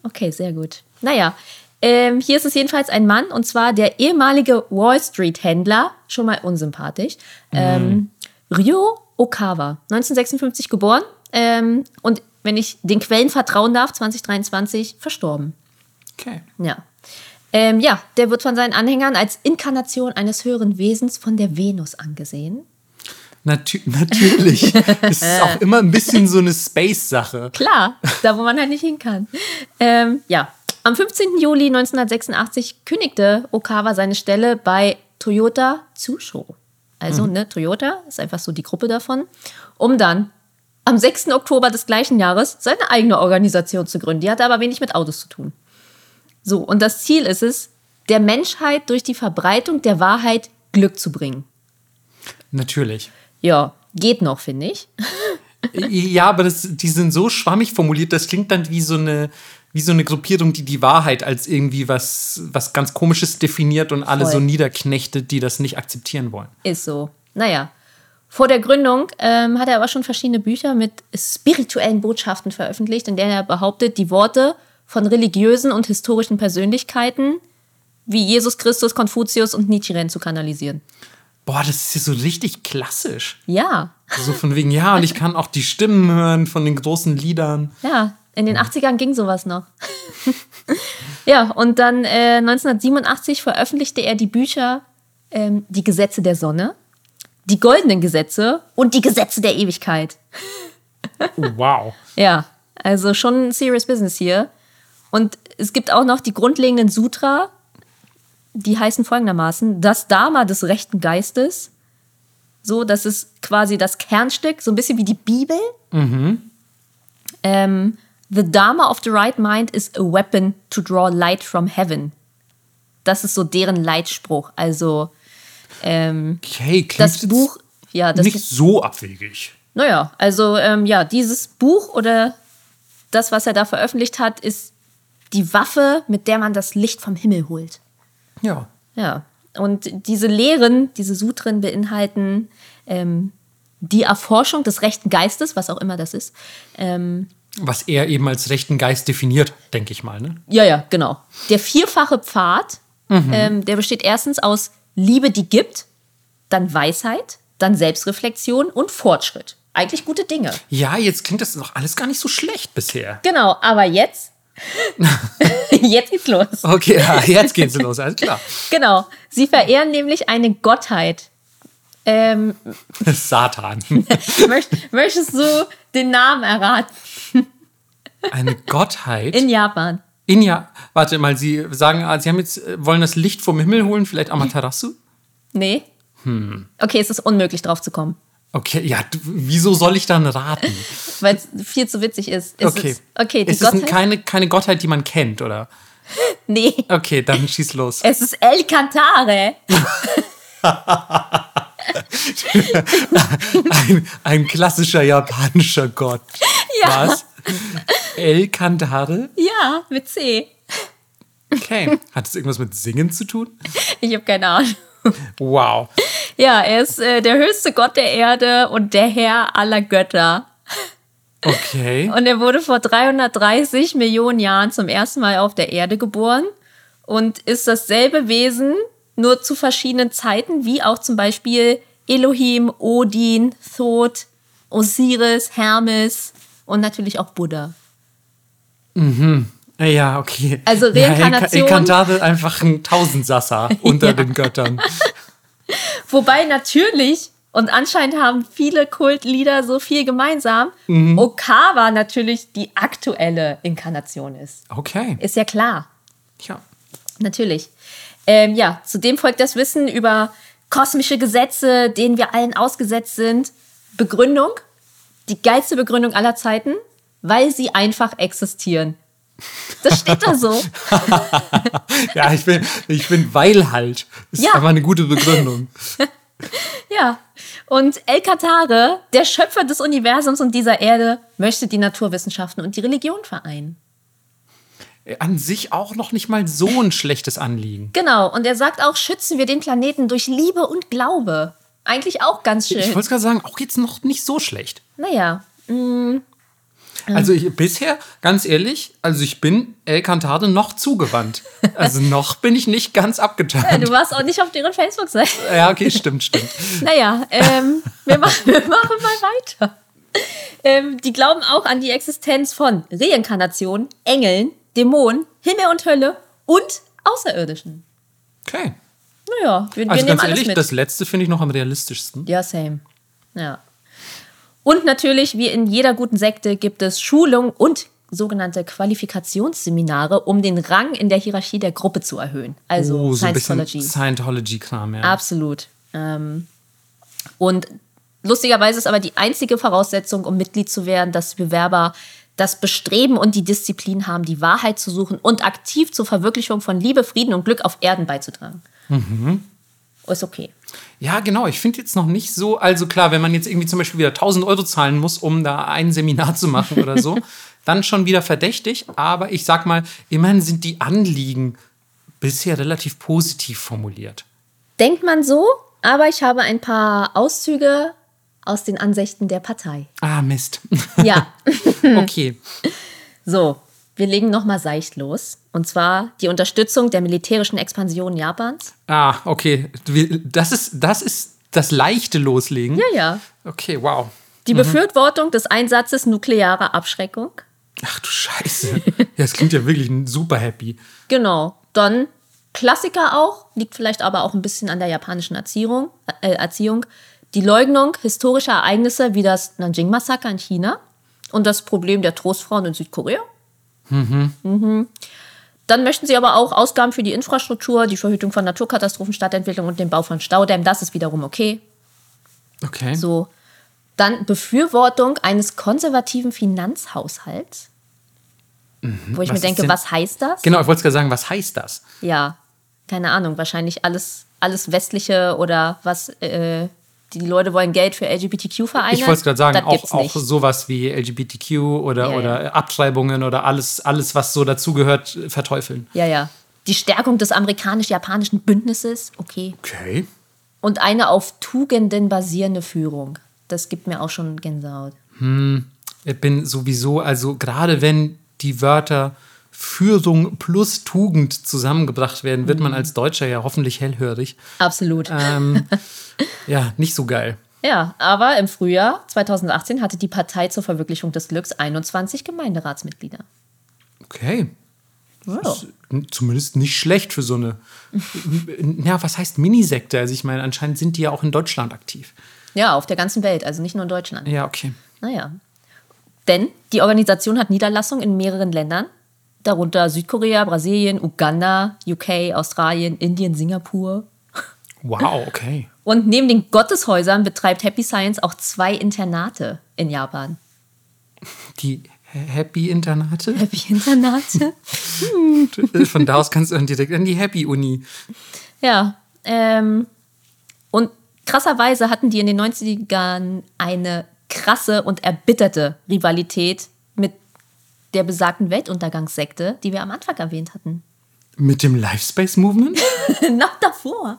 Okay, sehr gut. Naja, ähm, hier ist es jedenfalls ein Mann und zwar der ehemalige Wall Street-Händler, schon mal unsympathisch, ähm, Ryo Okawa, 1956 geboren ähm, und wenn ich den Quellen vertrauen darf, 2023 verstorben. Okay. Ja. Ähm, ja, der wird von seinen Anhängern als Inkarnation eines höheren Wesens von der Venus angesehen. Natü natürlich. es ist auch immer ein bisschen so eine Space-Sache. Klar, da wo man halt nicht hin kann. Ähm, ja, am 15. Juli 1986 kündigte Okawa seine Stelle bei Toyota Tsusho. Also, ne, Toyota ist einfach so die Gruppe davon, um dann am 6. Oktober des gleichen Jahres seine eigene Organisation zu gründen. Die hatte aber wenig mit Autos zu tun. So, und das Ziel ist es, der Menschheit durch die Verbreitung der Wahrheit Glück zu bringen. Natürlich. Ja, geht noch, finde ich. Ja, aber das, die sind so schwammig formuliert, das klingt dann wie so eine, wie so eine Gruppierung, die die Wahrheit als irgendwie was, was ganz Komisches definiert und alle Voll. so niederknechtet, die das nicht akzeptieren wollen. Ist so. Naja. Vor der Gründung ähm, hat er aber schon verschiedene Bücher mit spirituellen Botschaften veröffentlicht, in denen er behauptet, die Worte von religiösen und historischen Persönlichkeiten wie Jesus Christus, Konfuzius und Nichiren zu kanalisieren. Boah, das ist ja so richtig klassisch. Ja, So von wegen, ja, und ich kann auch die Stimmen hören von den großen Liedern. ja, in den 80ern ging sowas noch. ja, und dann äh, 1987 veröffentlichte er die Bücher ähm, Die Gesetze der Sonne, die goldenen Gesetze und die Gesetze der Ewigkeit. Oh, wow. Ja, also schon serious business hier. Und es gibt auch noch die grundlegenden Sutra, die heißen folgendermaßen: Das Dharma des rechten Geistes. So, das ist quasi das Kernstück, so ein bisschen wie die Bibel. Ähm, the Dharma of the right mind is a weapon to draw light from heaven. Das ist so deren Leitspruch. Also ähm, Okay, das Buch, ja, das nicht so abwegig. naja, also ähm, ja, dieses Buch oder das, was er da veröffentlicht hat, ist die Waffe, mit der man das Licht vom Himmel holt. Ja. Ja. Und diese Lehren, diese Sutren beinhalten ähm, die Erforschung des rechten Geistes, was auch immer das ist. Ähm, Was er eben als rechten Geist definiert, denke ich mal. Ne? ja, ja, genau. Der vierfache Pfad, ähm, der besteht erstens aus Liebe, die gibt, dann Weisheit, dann Selbstreflexion und Fortschritt. Eigentlich gute Dinge. Ja, jetzt klingt das doch alles gar nicht so schlecht bisher. Genau, aber jetzt, jetzt geht's los. Okay, ja, jetzt geht's los, alles klar. Genau, sie verehren nämlich eine Gottheit. Ähm, Satan. möcht, möchtest du den Namen erraten? Eine Gottheit. In Japan. In ja, warte mal, Sie sagen, Sie haben jetzt, äh, wollen das Licht vom Himmel holen, vielleicht Amaterasu? Nee? Okay, es ist unmöglich drauf zu kommen, Okay, ja, du, wieso soll ich dann raten? weil es viel zu witzig ist. ist Okay. Es, okay, die ist es Gottheit. keine, keine Gottheit, die man kennt, oder? nee, Okay, dann schieß los. es ist El Cantare. Ein, ein klassischer japanischer Gott. Ja. Was? El Cantare? Ja, mit C. Okay. Hat es irgendwas mit Singen zu tun? Ich habe keine Ahnung. Wow. Ja, er ist äh, der höchste Gott der Erde und der Herr aller Götter. Okay. Und er wurde vor 330 Millionen Jahren zum ersten Mal auf der Erde geboren und ist dasselbe Wesen, nur zu verschiedenen Zeiten, wie auch zum Beispiel Elohim, Odin, Thoth, Osiris, Hermes und natürlich auch Buddha. Ja, okay. Also Ja, Reinkarnation- Cantare einfach ein Tausendsassa unter Ja. den Göttern. Wobei natürlich, und anscheinend haben viele Kultlieder so viel gemeinsam, Okawa natürlich die aktuelle Inkarnation ist. Okay. Ist ja klar. Ja. Natürlich. Ähm, ja, zudem folgt das Wissen über kosmische Gesetze, denen wir allen ausgesetzt sind. Begründung, die geilste Begründung aller Zeiten, weil sie einfach existieren. Das steht da so. Ja, ich bin, ich bin weil halt. Ist Ja. aber eine gute Begründung. Ja. Und El Katare, der Schöpfer des Universums und dieser Erde, möchte die Naturwissenschaften und die Religion vereinen. An sich auch noch nicht mal so ein schlechtes Anliegen. Genau. Und er sagt auch, schützen wir den Planeten durch Liebe und Glaube. Eigentlich auch ganz Ich schön. wollte gerade sagen, auch jetzt noch nicht so schlecht. Naja, Also ich, bisher, ganz ehrlich, also ich bin El Cantare noch zugewandt. Also noch bin ich nicht ganz abgetan. du warst auch nicht auf deren Facebook-Seite. Ja, okay, stimmt, stimmt. Naja, ähm, wir, machen, wir machen mal weiter. Ähm, die glauben auch an die Existenz von Reinkarnation, Engeln, Dämonen, Himmel und Hölle und Außerirdischen. Okay. Naja, wir, wir Also nehmen ganz alles ehrlich, mit. das letzte finde ich noch am realistischsten. ja, same. Ja. Und natürlich, wie in jeder guten Sekte, gibt es Schulung und sogenannte Qualifikationsseminare, um den Rang in der Hierarchie der Gruppe zu erhöhen. Also oh, so Scientology. Scientology-Kram, ja. Absolut. Ähm, und lustigerweise ist aber die einzige Voraussetzung, um Mitglied zu werden, dass die Bewerber das Bestreben und die Disziplin haben, die Wahrheit zu suchen und aktiv zur Verwirklichung von Liebe, Frieden und Glück auf Erden beizutragen. Und ist okay. Ja, genau. Ich finde jetzt noch nicht so, also klar, wenn man jetzt irgendwie zum Beispiel wieder 1000 Euro zahlen muss, um da ein Seminar zu machen oder so, dann schon wieder verdächtig. Aber ich sag mal, immerhin sind die Anliegen bisher relativ positiv formuliert. Denkt man so, aber ich habe ein paar Auszüge aus den Ansichten der Partei. Ah, Mist. Ja, okay. so, wir legen nochmal seicht los. Und zwar die Unterstützung der militärischen Expansion Japans. Ah, okay. Das ist, das ist das leichte Loslegen. Ja, ja. Okay, wow. Die Befürwortung des Einsatzes nuklearer Abschreckung. Ach du Scheiße. Ja, das klingt ja wirklich super happy. Genau. Dann Klassiker auch, liegt vielleicht aber auch ein bisschen an der japanischen Erziehung. Äh, Erziehung. Die Leugnung historischer Ereignisse wie das Nanjing-Massaker in China und das Problem der Trostfrauen in Südkorea. Mhm. Dann möchten sie aber auch Ausgaben für die Infrastruktur, die Verhütung von Naturkatastrophen, Stadtentwicklung und den Bau von Staudämmen. Das ist wiederum okay. Okay. So. Dann Befürwortung eines konservativen Finanzhaushalts. Wo ich Mhm. Was mir denke, was heißt das? Genau, ich wollte gerade sagen, was heißt das? Ja, keine Ahnung. Wahrscheinlich alles, alles Westliche oder was. Äh, die Leute wollen Geld für LGBTQ-Vereine. Ich wollte es gerade sagen, das auch, auch sowas wie LGBTQ oder, Ja, oder ja. Abtreibungen oder alles, alles, was so dazugehört, verteufeln. Ja, ja. Die Stärkung des amerikanisch-japanischen Bündnisses, okay. Okay. Und eine auf Tugenden basierende Führung. Das gibt mir auch schon Gänsehaut. Ich bin sowieso, also gerade wenn die Wörter Führung plus Tugend zusammengebracht werden, wird Mhm. man als Deutscher ja hoffentlich hellhörig. Absolut. Ähm, ja, nicht so geil. Ja, aber im Frühjahr 2018 hatte die Partei zur Verwirklichung des Glücks 21 Gemeinderatsmitglieder. Okay. Ja. Zumindest nicht schlecht für so eine, ja, was heißt Minisekte? Also ich meine, anscheinend sind die ja auch in Deutschland aktiv. ja, auf der ganzen Welt, also nicht nur in Deutschland. Ja, okay. Naja. Denn die Organisation hat Niederlassungen in mehreren Ländern, darunter Südkorea, Brasilien, Uganda, UK, Australien, Indien, Singapur. Wow, okay. Und neben den Gotteshäusern betreibt Happy Science auch zwei Internate in Japan. Die Happy-Internate? Happy Internate? Von da aus kannst du dann direkt an die Happy-Uni. ja. Ähm, und krasserweise hatten die in den 90ern eine krasse und erbitterte Rivalität der besagten Weltuntergangssekte, die wir am Anfang erwähnt hatten. Mit dem Lifespace Movement? Noch davor.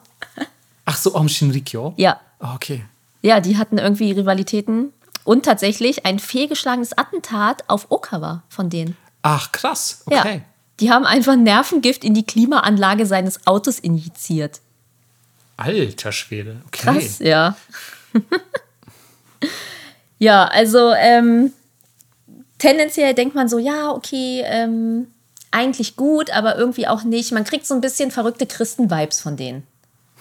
Ach so, Om Shinrikyo? Ja. Ah, Okay. Ja, die hatten irgendwie Rivalitäten und tatsächlich ein fehlgeschlagenes Attentat auf Okawa von denen. Ach, krass. Okay. Ja. Die haben einfach Nervengift in die Klimaanlage seines Autos injiziert. Alter Schwede. Okay. Krass, ja. ja, also ähm, tendenziell denkt man so, ja, okay, ähm, eigentlich gut, aber irgendwie auch nicht. Man kriegt so ein bisschen verrückte Christen-Vibes von denen,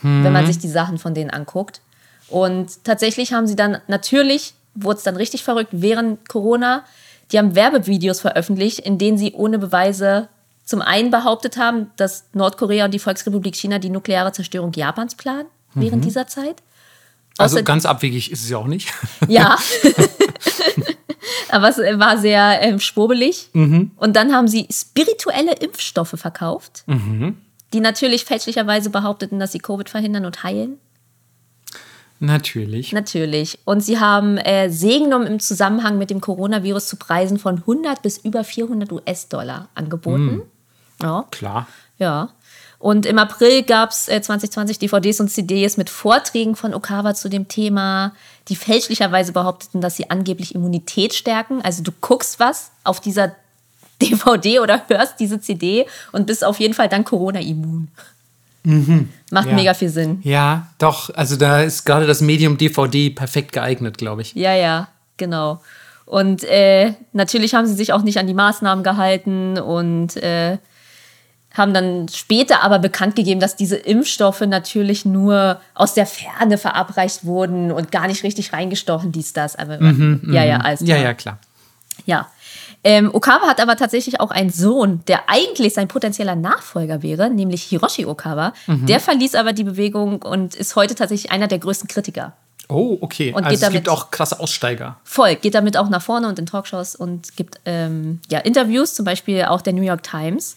wenn man sich die Sachen von denen anguckt. Und tatsächlich haben sie dann natürlich, wurde es dann richtig verrückt während Corona, die haben Werbevideos veröffentlicht, in denen sie ohne Beweise zum einen behauptet haben, dass Nordkorea und die Volksrepublik China die nukleare Zerstörung Japans planen während dieser Zeit. Also Außer- ganz abwegig ist es ja auch nicht. Ja. Aber es war sehr ähm, schwurbelig. Und dann haben sie spirituelle Impfstoffe verkauft, die natürlich fälschlicherweise behaupteten, dass sie Covid verhindern und heilen. Natürlich. Natürlich. Und sie haben äh, Segnum im Zusammenhang mit dem Coronavirus zu Preisen von 100 bis über 400 US-Dollar angeboten. Ja. Klar. Ja. Und im April gab es äh, 2020 DVDs und CDs mit Vorträgen von Okawa zu dem Thema, die fälschlicherweise behaupteten, dass sie angeblich Immunität stärken. Also du guckst was auf dieser DVD oder hörst diese CD und bist auf jeden Fall dann Corona-immun. Macht Ja. mega viel Sinn. Ja, doch. Also da ist gerade das Medium DVD perfekt geeignet, glaube ich. Ja, ja, genau. Und äh, natürlich haben sie sich auch nicht an die Maßnahmen gehalten und äh, haben dann später aber bekannt gegeben, dass diese Impfstoffe natürlich nur aus der Ferne verabreicht wurden und gar nicht richtig reingestochen, dies, das. Aber ja, ja, alles Ja, klar. ja, klar. Ja. Ähm, Okawa hat aber tatsächlich auch einen Sohn, der eigentlich sein potenzieller Nachfolger wäre, nämlich Hiroshi Okawa. Der verließ aber die Bewegung und ist heute tatsächlich einer der größten Kritiker. Oh, okay. Und also geht es damit- gibt auch krasse Aussteiger. Voll, geht damit auch nach vorne und in Talkshows und gibt ähm, ja, Interviews, zum Beispiel auch der New York Times.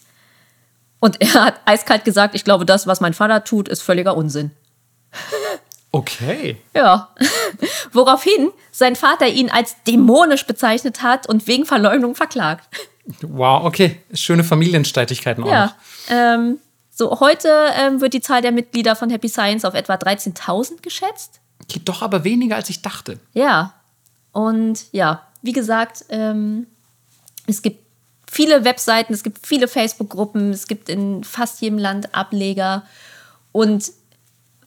Und er hat eiskalt gesagt, ich glaube, das, was mein Vater tut, ist völliger Unsinn. Okay. Ja. Woraufhin sein Vater ihn als dämonisch bezeichnet hat und wegen Verleumdung verklagt. Wow, okay. Schöne Familienstreitigkeiten auch. Ja. Ähm, so, heute ähm, wird die Zahl der Mitglieder von Happy Science auf etwa 13.000 geschätzt. Geht doch aber weniger, als ich dachte. Ja. Und ja, wie gesagt, ähm, es gibt viele Webseiten, es gibt viele Facebook-Gruppen, es gibt in fast jedem Land Ableger. Und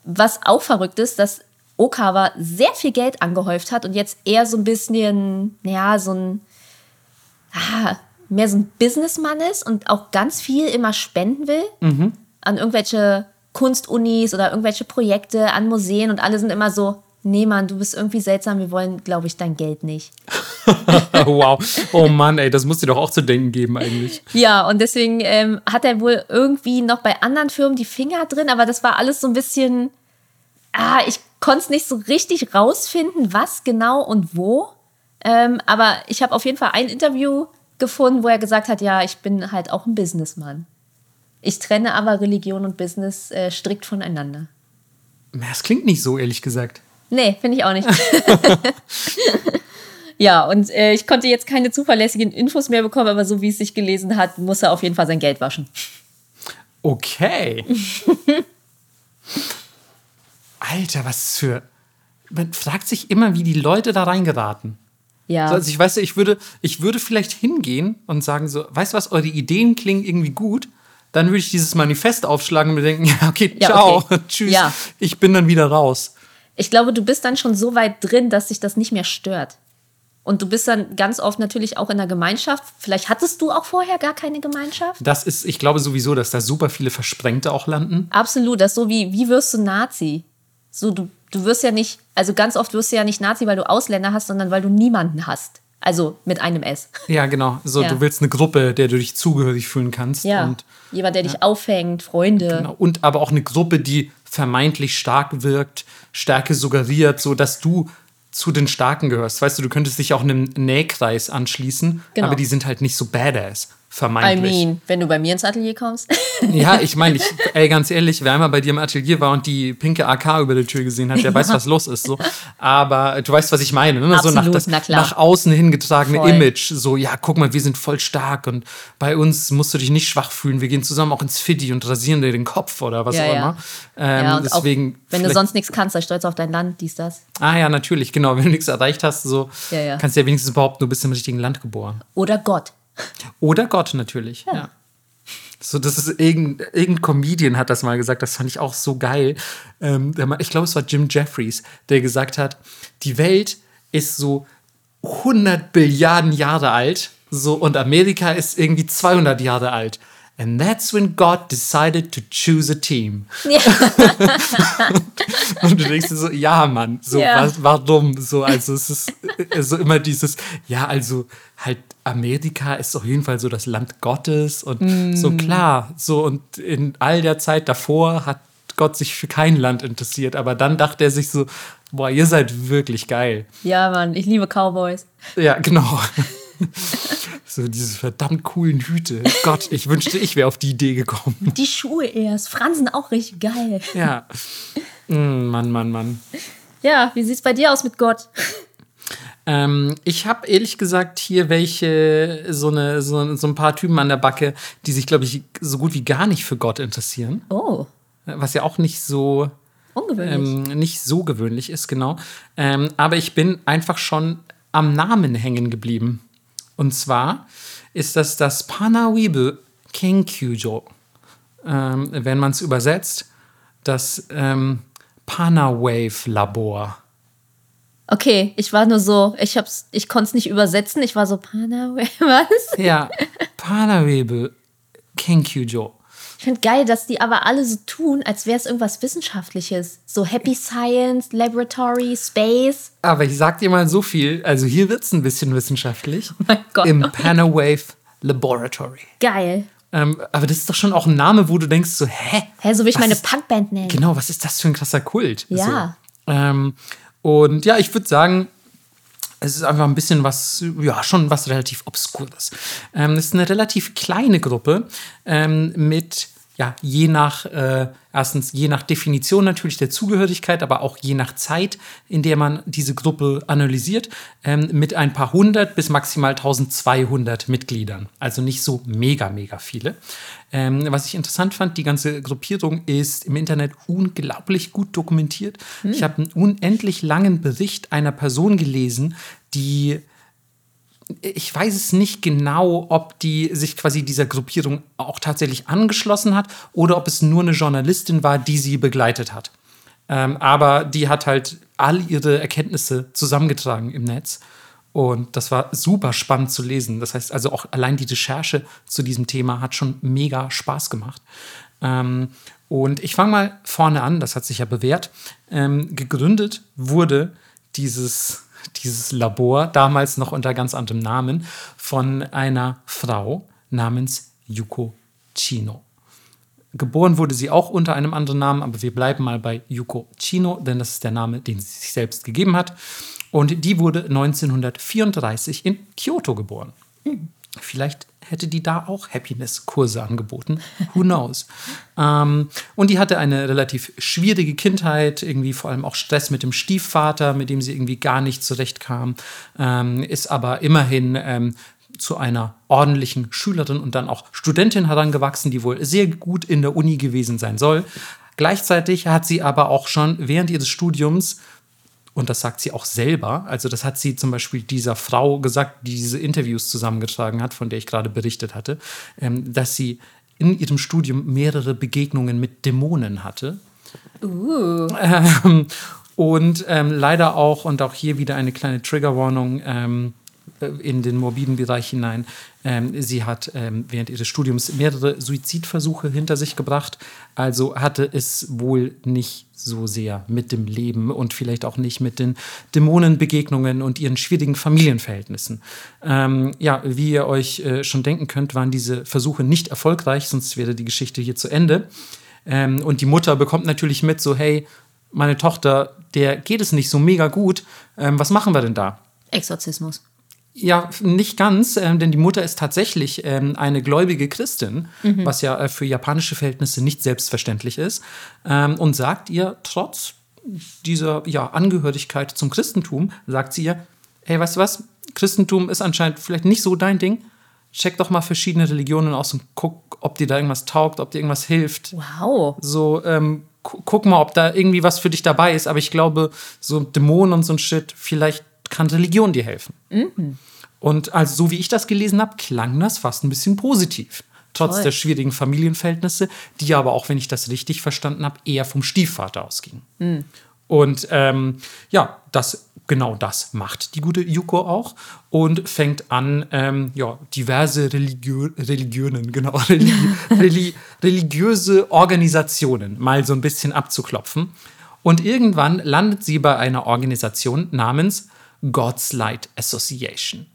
was auch verrückt ist, dass Okawa sehr viel Geld angehäuft hat und jetzt eher so ein bisschen, ja, so ein, ah, mehr so ein Businessmann ist und auch ganz viel immer spenden will an irgendwelche Kunstunis oder irgendwelche Projekte, an Museen und alle sind immer so, nee Mann, du bist irgendwie seltsam, wir wollen, glaube ich, dein Geld nicht. wow. Oh Mann, ey, das muss dir doch auch zu denken geben eigentlich. Ja, und deswegen ähm, hat er wohl irgendwie noch bei anderen Firmen die Finger drin, aber das war alles so ein bisschen, ah, ich konnte es nicht so richtig rausfinden, was genau und wo. Ähm, aber ich habe auf jeden Fall ein Interview gefunden, wo er gesagt hat, ja, ich bin halt auch ein Businessmann. Ich trenne aber Religion und Business äh, strikt voneinander. Das klingt nicht so, ehrlich gesagt. Nee, finde ich auch nicht. ja, und äh, ich konnte jetzt keine zuverlässigen Infos mehr bekommen, aber so wie es sich gelesen hat, muss er auf jeden Fall sein Geld waschen. Okay. Alter, was für. Man fragt sich immer, wie die Leute da reingeraten. Ja. So, Also ich weiß ja, ich würde, ich würde vielleicht hingehen und sagen so, weißt du was, eure Ideen klingen irgendwie gut. Dann würde ich dieses Manifest aufschlagen und mir denken, ja, okay, Ja, ciao, okay. tschüss, Ja. ich bin dann wieder raus. Ich glaube, du bist dann schon so weit drin, dass sich das nicht mehr stört. Und du bist dann ganz oft natürlich auch in der Gemeinschaft. Vielleicht hattest du auch vorher gar keine Gemeinschaft. Das ist, ich glaube sowieso, dass da super viele Versprengte auch landen. Absolut. Das ist so wie, wie wirst du Nazi? So, du, du wirst ja nicht, also ganz oft wirst du ja nicht Nazi, weil du Ausländer hast, sondern weil du niemanden hast. Also mit einem S. Ja, genau. So, Ja. du willst eine Gruppe, der du dich zugehörig fühlen kannst. Ja. Und, Jemand, der dich auffängt, Freunde. genau. und aber auch eine Gruppe, die vermeintlich stark wirkt, Stärke suggeriert, so dass du zu den Starken gehörst. Weißt du, du könntest dich auch einem Nähkreis anschließen, Genau. aber die sind halt nicht so badass. I Vermeintlich. mean, wenn du bei mir ins Atelier kommst. Ja, ich meine, ich, ey, ganz ehrlich, wer einmal bei dir im Atelier war und die pinke AK über der Tür gesehen hat, der weiß, was los ist. So. Aber du weißt, was ich meine. Ne? so nach, das, na klar. nach außen hingetragene Voll. Image. So, ja, guck mal, wir sind voll stark und bei uns musst du dich nicht schwach fühlen. Wir gehen zusammen auch ins Fiddy und rasieren dir den Kopf oder was Ja, auch ja. immer. Ähm, ja, deswegen. auch, wenn du sonst nichts kannst, sei stolz auf dein Land, dies, das. Ah ja, natürlich, genau. Wenn du nichts erreicht hast, so Ja, ja. kannst du ja wenigstens behaupten, du bist im richtigen Land geboren. Oder Gott. Oder Gott natürlich, ja. So, das ist irgendein, irgendein Comedian hat das mal gesagt, das fand ich auch so geil. Ähm, ich glaube, es war Jim Jeffries, der gesagt hat, die Welt ist so 100 Billiarden Jahre alt, so und Amerika ist irgendwie 200 Jahre alt. And that's when God decided to choose a team. Ja. Und du denkst dir so, ja, Mann, so, Ja. was, warum? So, also es ist äh, so immer dieses, ja, also halt Amerika ist auf jeden Fall so das Land Gottes und so Mm. klar, so und in all der Zeit davor hat Gott sich für kein Land interessiert, aber dann dachte er sich so, boah, ihr seid wirklich geil. ja, Mann, ich liebe Cowboys. Ja, genau. so diese verdammt coolen Hüte. Gott, ich wünschte, ich wäre auf die Idee gekommen. Die Schuhe erst. Fransen auch richtig geil. Ja. Mm, Mann, Mann, Mann. Ja, wie sieht's bei dir aus mit Gott? Ähm, ich habe ehrlich gesagt hier welche, so, eine, so, so ein paar Typen an der Backe, die sich, glaube ich, so gut wie gar nicht für Gott interessieren. Oh, Was ja auch nicht so, ungewöhnlich. ähm, nicht so gewöhnlich ist, genau. Ähm, aber ich bin einfach schon am Namen hängen geblieben. Und zwar ist das das Panawibe Kenkyujo. Ähm, wenn man es übersetzt, das ähm, Panawave Labor. Okay, ich war nur so, ich hab's, ich konnte es nicht übersetzen. Ich war so, Pana, was? Ja, Panawebe Kenkyujo. Ich finde geil, dass die aber alle so tun, als wäre es irgendwas Wissenschaftliches. So Happy Science, Laboratory, Space. Aber ich sag dir mal so viel, also hier wird es ein bisschen wissenschaftlich. Oh mein Gott. Im Panawave Laboratory. Geil. Ähm, aber das ist doch schon auch ein Name, wo du denkst so, hä? Hä, so will ich meine ist- Punkband nennen. Genau, was ist das für ein krasser Kult? Ja. So. Ähm, und ja, ich würde sagen, es ist einfach ein bisschen was, ja, schon was relativ Obskures. Ähm, es ist eine relativ kleine Gruppe ähm, mit ja, je nach, äh, erstens je nach Definition natürlich der Zugehörigkeit, aber auch je nach Zeit, in der man diese Gruppe analysiert, ähm, mit ein paar hundert bis maximal 1200 Mitgliedern. Also nicht so mega, mega viele. Ähm, was ich interessant fand, die ganze Gruppierung ist im Internet unglaublich gut dokumentiert. Hm. Ich habe einen unendlich langen Bericht einer Person gelesen, die ich weiß es nicht genau, ob die sich quasi dieser Gruppierung auch tatsächlich angeschlossen hat oder ob es nur eine Journalistin war, die sie begleitet hat. Ähm, aber die hat halt all ihre Erkenntnisse zusammengetragen im Netz. Und das war super spannend zu lesen. Das heißt also auch allein die Recherche zu diesem Thema hat schon mega Spaß gemacht. Ähm, und ich fange mal vorne an, das hat sich ja bewährt. Ähm, gegründet wurde dieses dieses Labor, damals noch unter ganz anderem Namen, von einer Frau namens Yuko Chino. Geboren wurde sie auch unter einem anderen Namen, aber wir bleiben mal bei Yuko Chino, denn das ist der Name, den sie sich selbst gegeben hat. Und die wurde 1934 in Kyoto geboren. Mhm. Vielleicht hätte die da auch Happiness-Kurse angeboten. Who knows? ähm, und die hatte eine relativ schwierige Kindheit, irgendwie vor allem auch Stress mit dem Stiefvater, mit dem sie irgendwie gar nicht zurechtkam, ähm, ist aber immerhin ähm, zu einer ordentlichen Schülerin und dann auch Studentin herangewachsen, die wohl sehr gut in der Uni gewesen sein soll. Gleichzeitig hat sie aber auch schon während ihres Studiums und das sagt sie auch selber. Also, das hat sie zum Beispiel dieser Frau gesagt, die diese Interviews zusammengetragen hat, von der ich gerade berichtet hatte, ähm, dass sie in ihrem Studium mehrere Begegnungen mit Dämonen hatte. Uh. Ähm, und ähm, leider auch, und auch hier wieder eine kleine Triggerwarnung, ähm, äh, in den morbiden Bereich hinein. Ähm, sie hat ähm, während ihres Studiums mehrere Suizidversuche hinter sich gebracht. Also hatte es wohl nicht so sehr mit dem Leben und vielleicht auch nicht mit den Dämonenbegegnungen und ihren schwierigen Familienverhältnissen. Ähm, ja, wie ihr euch äh, schon denken könnt, waren diese Versuche nicht erfolgreich, sonst wäre die Geschichte hier zu Ende. Ähm, und die Mutter bekommt natürlich mit, so, hey, meine Tochter, der geht es nicht so mega gut. Ähm, was machen wir denn da? Exorzismus. Ja, nicht ganz, ähm, denn die Mutter ist tatsächlich ähm, eine gläubige Christin, mhm. was ja äh, für japanische Verhältnisse nicht selbstverständlich ist, ähm, und sagt ihr, trotz dieser ja, Angehörigkeit zum Christentum, sagt sie ihr, hey, weißt du was, Christentum ist anscheinend vielleicht nicht so dein Ding. Check doch mal verschiedene Religionen aus und guck, ob dir da irgendwas taugt, ob dir irgendwas hilft. Wow. So, ähm, guck mal, ob da irgendwie was für dich dabei ist. Aber ich glaube, so Dämonen und so ein Shit, vielleicht kann Religion dir helfen. Mhm. Und also so wie ich das gelesen habe, klang das fast ein bisschen positiv. Trotz Toll. der schwierigen Familienverhältnisse, die aber auch, wenn ich das richtig verstanden habe, eher vom Stiefvater ausgingen. Mhm. Und ähm, ja, das, genau das macht die gute Yuko auch und fängt an, ähm, ja, diverse Religio Religionen, genau, religi religi religiöse Organisationen mal so ein bisschen abzuklopfen. Und irgendwann landet sie bei einer Organisation namens God's Light Association.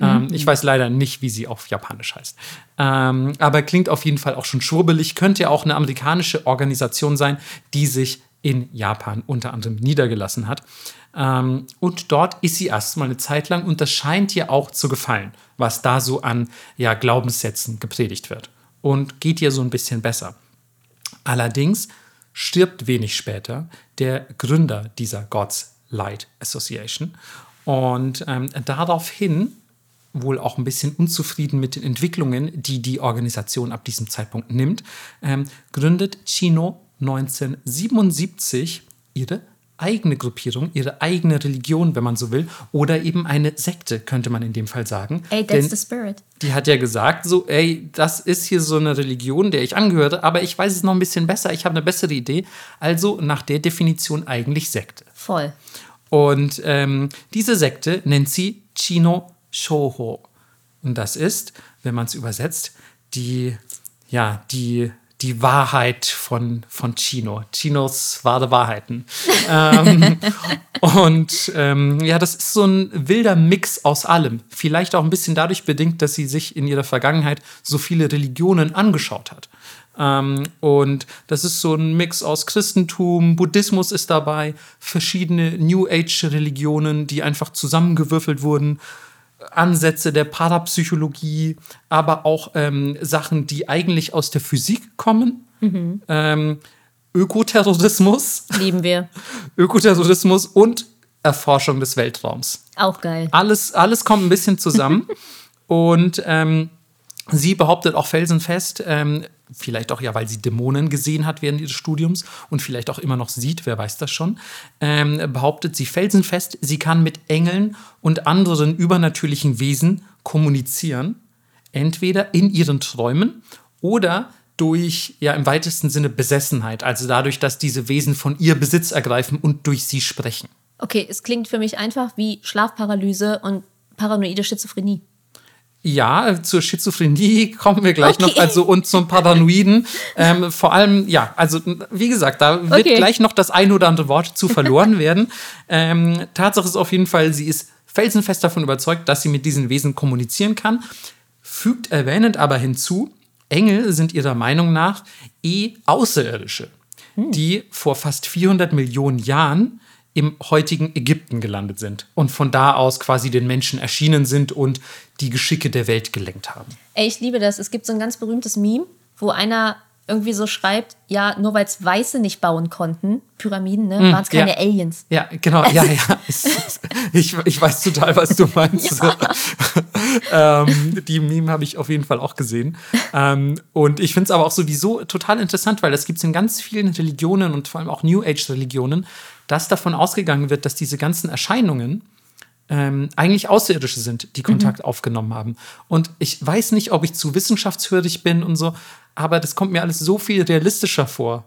Ähm, mhm. ich weiß leider nicht, wie sie auf Japanisch heißt. Ähm, aber klingt auf jeden Fall auch schon schwurbelig. Könnte ja auch eine amerikanische Organisation sein, die sich in Japan unter anderem niedergelassen hat. Ähm, und dort ist sie erstmal eine Zeit lang und das scheint ihr auch zu gefallen, was da so an ja, Glaubenssätzen gepredigt wird. Und geht ihr so ein bisschen besser. Allerdings stirbt wenig später der Gründer dieser God's Light Association. Und ähm, daraufhin wohl auch ein bisschen unzufrieden mit den Entwicklungen, die die Organisation ab diesem Zeitpunkt nimmt, ähm, gründet Chino 1977 ihre eigene Gruppierung, ihre eigene Religion, wenn man so will, oder eben eine Sekte, könnte man in dem Fall sagen. Ey, that's Denn the spirit. Die hat ja gesagt, so, ey, das ist hier so eine Religion, der ich angehöre, aber ich weiß es noch ein bisschen besser, ich habe eine bessere Idee. Also nach der Definition eigentlich Sekte. Voll. Und ähm, diese Sekte nennt sie Chino Shoho. Und das ist, wenn man es übersetzt, die, ja, die, die Wahrheit von, von Chino. Chinos wahre Wahrheiten. ähm, und ähm, ja, das ist so ein wilder Mix aus allem. Vielleicht auch ein bisschen dadurch bedingt, dass sie sich in ihrer Vergangenheit so viele Religionen angeschaut hat. Ähm, und das ist so ein Mix aus Christentum, Buddhismus ist dabei, verschiedene New Age-Religionen, die einfach zusammengewürfelt wurden Ansätze der Parapsychologie, aber auch ähm, Sachen, die eigentlich aus der Physik kommen. Ähm, Ökoterrorismus, Lieben wir. Ökoterrorismus und Erforschung des Weltraums. Auch geil. Alles, alles kommt ein bisschen zusammen. und ähm, sie behauptet auch felsenfest, ähm, vielleicht auch ja, weil sie Dämonen gesehen hat während ihres Studiums und vielleicht auch immer noch sieht, wer weiß das schon, ähm, behauptet sie felsenfest, sie kann mit Engeln und anderen übernatürlichen Wesen kommunizieren. Entweder in ihren Träumen oder durch, ja, im weitesten Sinne Besessenheit. Also dadurch, dass diese Wesen von ihr Besitz ergreifen und durch sie sprechen. Okay, es klingt für mich einfach wie Schlafparalyse und paranoide Schizophrenie. Ja, zur Schizophrenie kommen wir gleich Okay. noch, also und zum Paranoiden. ähm, vor allem, ja, also wie gesagt, da wird Okay. gleich noch das ein oder andere Wort zu verloren werden. Ähm, Tatsache ist auf jeden Fall, sie ist felsenfest davon überzeugt, dass sie mit diesen Wesen kommunizieren kann, fügt erwähnend aber hinzu, Engel sind ihrer Meinung nach eh Außerirdische, die vor fast 400 Millionen Jahren im heutigen Ägypten gelandet sind und von da aus quasi den Menschen erschienen sind und die Geschicke der Welt gelenkt haben. Ey, ich liebe das. Es gibt so ein ganz berühmtes Meme, wo einer irgendwie so schreibt, ja, nur weil es Weiße nicht bauen konnten, Pyramiden, ne, waren es keine ja. Aliens. Ja, genau, ja, ja. Ich, ich weiß total, was du meinst. ähm, die Meme habe ich auf jeden Fall auch gesehen. Ähm, und ich finde es aber auch sowieso total interessant, weil das gibt es in ganz vielen Religionen und vor allem auch New Age-Religionen, dass davon ausgegangen wird, dass diese ganzen Erscheinungen ähm, eigentlich Außerirdische sind, die Kontakt aufgenommen haben. Und ich weiß nicht, ob ich zu wissenschaftshörig bin und so, aber das kommt mir alles so viel realistischer vor.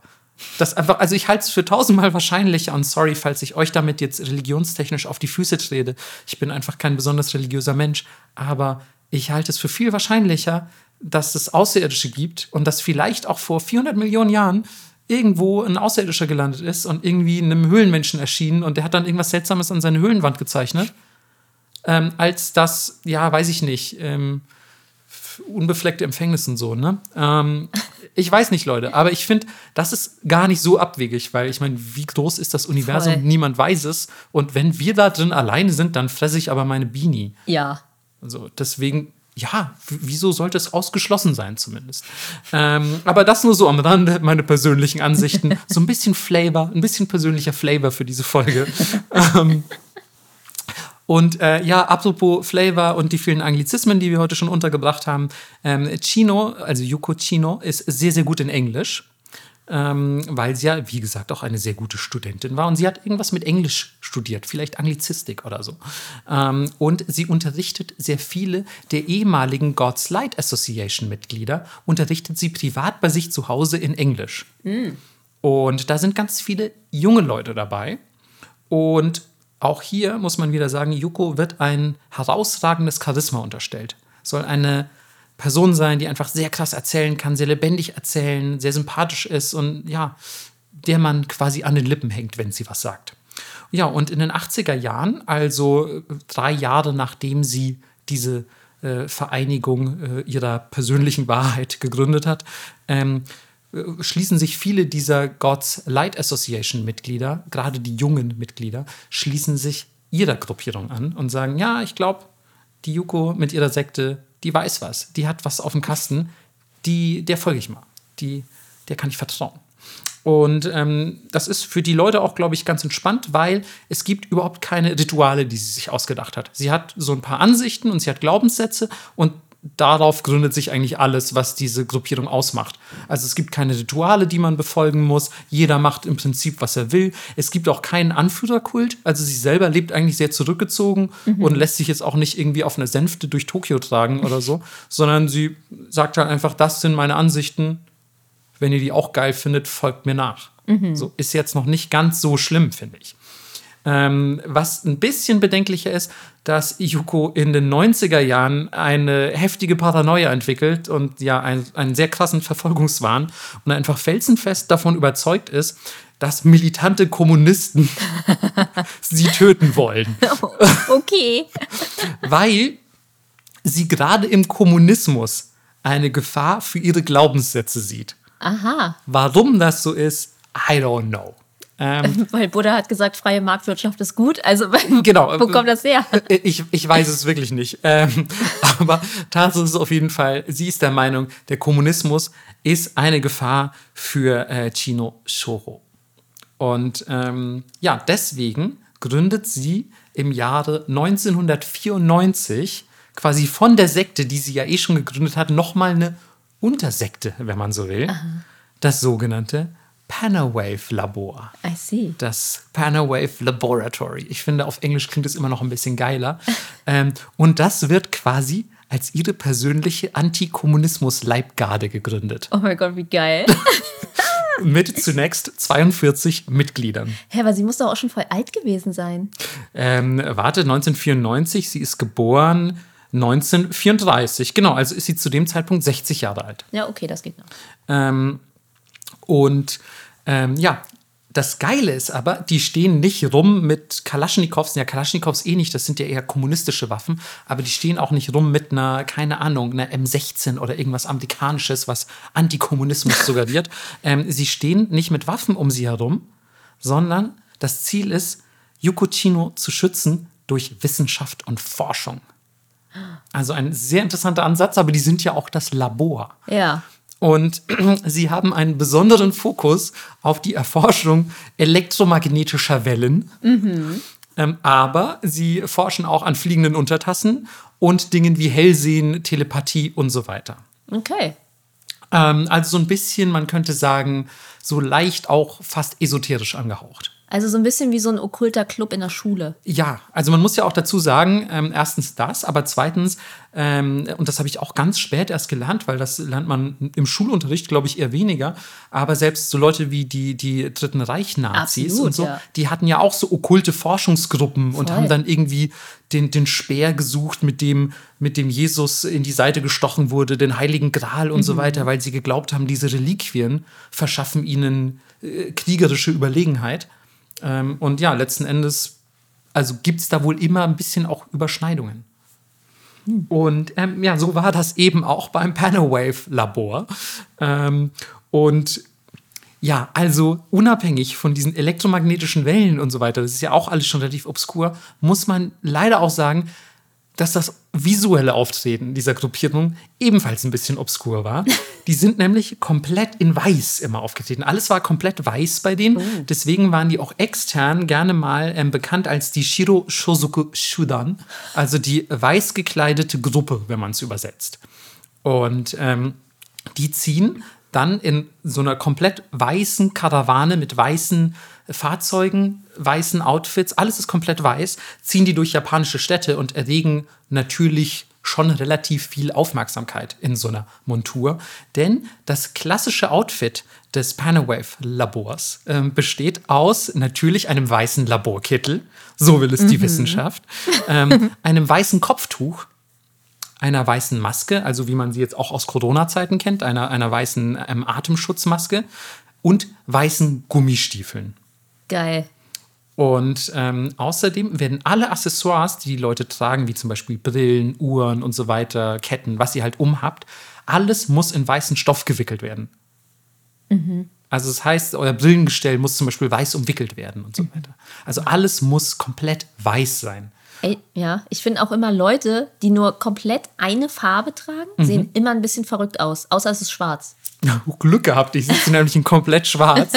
Das einfach, also ich halte es für tausendmal wahrscheinlicher und sorry, falls ich euch damit jetzt religionstechnisch auf die Füße trete. Ich bin einfach kein besonders religiöser Mensch, aber ich halte es für viel wahrscheinlicher, dass es Außerirdische gibt und dass vielleicht auch vor 400 Millionen Jahren irgendwo ein Außerirdischer gelandet ist und irgendwie einem Höhlenmenschen erschienen und der hat dann irgendwas Seltsames an seine Höhlenwand gezeichnet. Ähm, als das, ja, weiß ich nicht, ähm, unbefleckte Empfängnis und so, ne? Ähm, ich weiß nicht, Leute, aber ich finde, das ist gar nicht so abwegig, weil ich meine, wie groß ist das Universum? Voll. Niemand weiß es. Und wenn wir da drin alleine sind, dann fresse ich aber meine Beanie. Ja. Also deswegen, ja, wieso sollte es ausgeschlossen sein zumindest? Ähm, aber das nur so am Rande, meine persönlichen Ansichten. So ein bisschen Flavor, ein bisschen persönlicher Flavor für diese Folge. ähm, und äh, ja, apropos Flavor und die vielen Anglizismen, die wir heute schon untergebracht haben. Ähm, Chino, also Yuko Chino, ist sehr, sehr gut in Englisch. Ähm, weil sie ja, wie gesagt, auch eine sehr gute Studentin war. Und sie hat irgendwas mit Englisch studiert, vielleicht Anglizistik oder so. Ähm, und sie unterrichtet sehr viele der ehemaligen God's Light Association Mitglieder, unterrichtet sie privat bei sich zu Hause in Englisch. Und da sind ganz viele junge Leute dabei. Und auch hier muss man wieder sagen, Yuko wird ein herausragendes Charisma unterstellt. Soll eine Person sein, die einfach sehr krass erzählen kann, sehr lebendig erzählen, sehr sympathisch ist und ja, der man quasi an den Lippen hängt, wenn sie was sagt. Ja, und in den 80er Jahren, also äh, drei Jahre nachdem sie diese äh, Vereinigung äh, ihrer persönlichen Wahrheit gegründet hat, ähm, äh, schließen sich viele dieser God's Light Association Mitglieder, gerade die jungen Mitglieder, schließen sich ihrer Gruppierung an und sagen, ja, ich glaube, die Yuko mit ihrer Sekte, die weiß was, die hat was auf dem Kasten, die, der folge ich mal, die, der kann ich vertrauen. Und ähm, das ist für die Leute auch, glaube ich, ganz entspannt, weil es gibt überhaupt keine Rituale, die sie sich ausgedacht hat. Sie hat so ein paar Ansichten und sie hat Glaubenssätze und darauf gründet sich eigentlich alles, was diese Gruppierung ausmacht. Also es gibt keine Rituale, die man befolgen muss. Jeder macht im Prinzip, was er will. Es gibt auch keinen Anführerkult. Also sie selber lebt eigentlich sehr zurückgezogen und lässt sich jetzt auch nicht irgendwie auf eine Sänfte durch Tokio tragen oder so, sondern sie sagt halt einfach, das sind meine Ansichten. Wenn ihr die auch geil findet, folgt mir nach. So ist jetzt noch nicht ganz so schlimm, finde ich. Ähm, was ein bisschen bedenklicher ist, dass Yuko in den 90er Jahren eine heftige Paranoia entwickelt und ja ein, einen sehr krassen Verfolgungswahn und einfach felsenfest davon überzeugt ist, dass militante Kommunisten sie töten wollen, Okay. weil sie gerade im Kommunismus eine Gefahr für ihre Glaubenssätze sieht. Aha. Warum das so ist, I don't know. Ähm, Weil Buddha hat gesagt, freie Marktwirtschaft ist gut. Also Genau. wo kommt das her? Ich, ich weiß es wirklich nicht. Ähm, aber Tatsache ist auf jeden Fall, sie ist der Meinung, der Kommunismus ist eine Gefahr für äh, Chino Shoro. Und ähm, ja, deswegen gründet sie im Jahre 1994 quasi von der Sekte, die sie ja eh schon gegründet hat, nochmal eine Untersekte, wenn man so will. Das sogenannte Panawave Labor I see. das Panawave Laboratory. Ich finde, auf Englisch klingt es immer noch ein bisschen geiler. ähm, und das wird quasi als ihre persönliche Antikommunismus-Leibgarde gegründet. Oh mein Gott, wie geil. Mit zunächst 42 Mitgliedern. Hä, aber sie muss doch auch schon voll alt gewesen sein. Ähm, warte, 1994, sie ist geboren 1934. Genau, also ist sie zu dem Zeitpunkt 60 Jahre alt. Ja, okay, das geht noch. Ähm, und ähm, ja, das Geile ist aber, die stehen nicht rum mit Kalaschnikows. Ja, Kalaschnikows eh nicht, das sind ja eher kommunistische Waffen. Aber die stehen auch nicht rum mit einer, keine Ahnung, einer M16 oder irgendwas Amerikanisches, was Antikommunismus suggeriert. Ähm, sie stehen nicht mit Waffen um sie herum, sondern das Ziel ist, Yukochino zu schützen durch Wissenschaft und Forschung. Also ein sehr interessanter Ansatz, aber die sind ja auch das Labor. Ja. Und sie haben einen besonderen Fokus auf die Erforschung elektromagnetischer Wellen. Ähm, aber sie forschen auch an fliegenden Untertassen und Dingen wie Hellsehen, Telepathie und so weiter. Okay. Ähm, also so ein bisschen, man könnte sagen, so leicht auch fast esoterisch angehaucht. Also so ein bisschen wie so ein okkulter Club in der Schule. Ja, also man muss ja auch dazu sagen, ähm, erstens das, aber zweitens, ähm, und das habe ich auch ganz spät erst gelernt, weil das lernt man im Schulunterricht, glaube ich, eher weniger, aber selbst so Leute wie die, die Dritten Reich-Nazis und so, ja. die hatten ja auch so okkulte Forschungsgruppen und Voll. haben dann irgendwie den, den Speer gesucht, mit dem, mit dem Jesus in die Seite gestochen wurde, den Heiligen Gral und Mhm. so weiter, weil sie geglaubt haben, diese Reliquien verschaffen ihnen äh, kriegerische Überlegenheit. Ähm, und ja, letzten Endes, also gibt es da wohl immer ein bisschen auch Überschneidungen. Und ähm, ja, so war das eben auch beim Panawave-Labor. Ähm, und ja, also unabhängig von diesen elektromagnetischen Wellen und so weiter, das ist ja auch alles schon relativ obskur, muss man leider auch sagen, dass das visuelle Auftreten dieser Gruppierung ebenfalls ein bisschen obskur war. Die sind nämlich komplett in weiß immer aufgetreten. Alles war komplett weiß bei denen. Deswegen waren die auch extern gerne mal ähm, bekannt als die Shiro Shozuku Shudan, also die weiß gekleidete Gruppe, wenn man es übersetzt. Und ähm, die ziehen dann in so einer komplett weißen Karawane mit weißen Fahrzeugen, weißen Outfits, alles ist komplett weiß, ziehen die durch japanische Städte und erregen natürlich schon relativ viel Aufmerksamkeit in so einer Montur. Denn das klassische Outfit des Panawave-Labors ähm, besteht aus natürlich einem weißen Laborkittel, so will es die Wissenschaft, ähm, einem weißen Kopftuch, einer weißen Maske, also wie man sie jetzt auch aus Corona-Zeiten kennt, einer, einer weißen ähm, Atemschutzmaske und weißen Gummistiefeln. Geil. Und ähm, außerdem werden alle Accessoires, die die Leute tragen, wie zum Beispiel Brillen, Uhren und so weiter, Ketten, was ihr halt umhabt, alles muss in weißen Stoff gewickelt werden. Also das heißt, euer Brillengestell muss zum Beispiel weiß umwickelt werden und so weiter. Also alles muss komplett weiß sein. Ey, ja, ich finde auch immer Leute, die nur komplett eine Farbe tragen, Mhm. sehen immer ein bisschen verrückt aus. Außer es ist schwarz. Glück gehabt, ich sitze nämlich in komplett schwarz.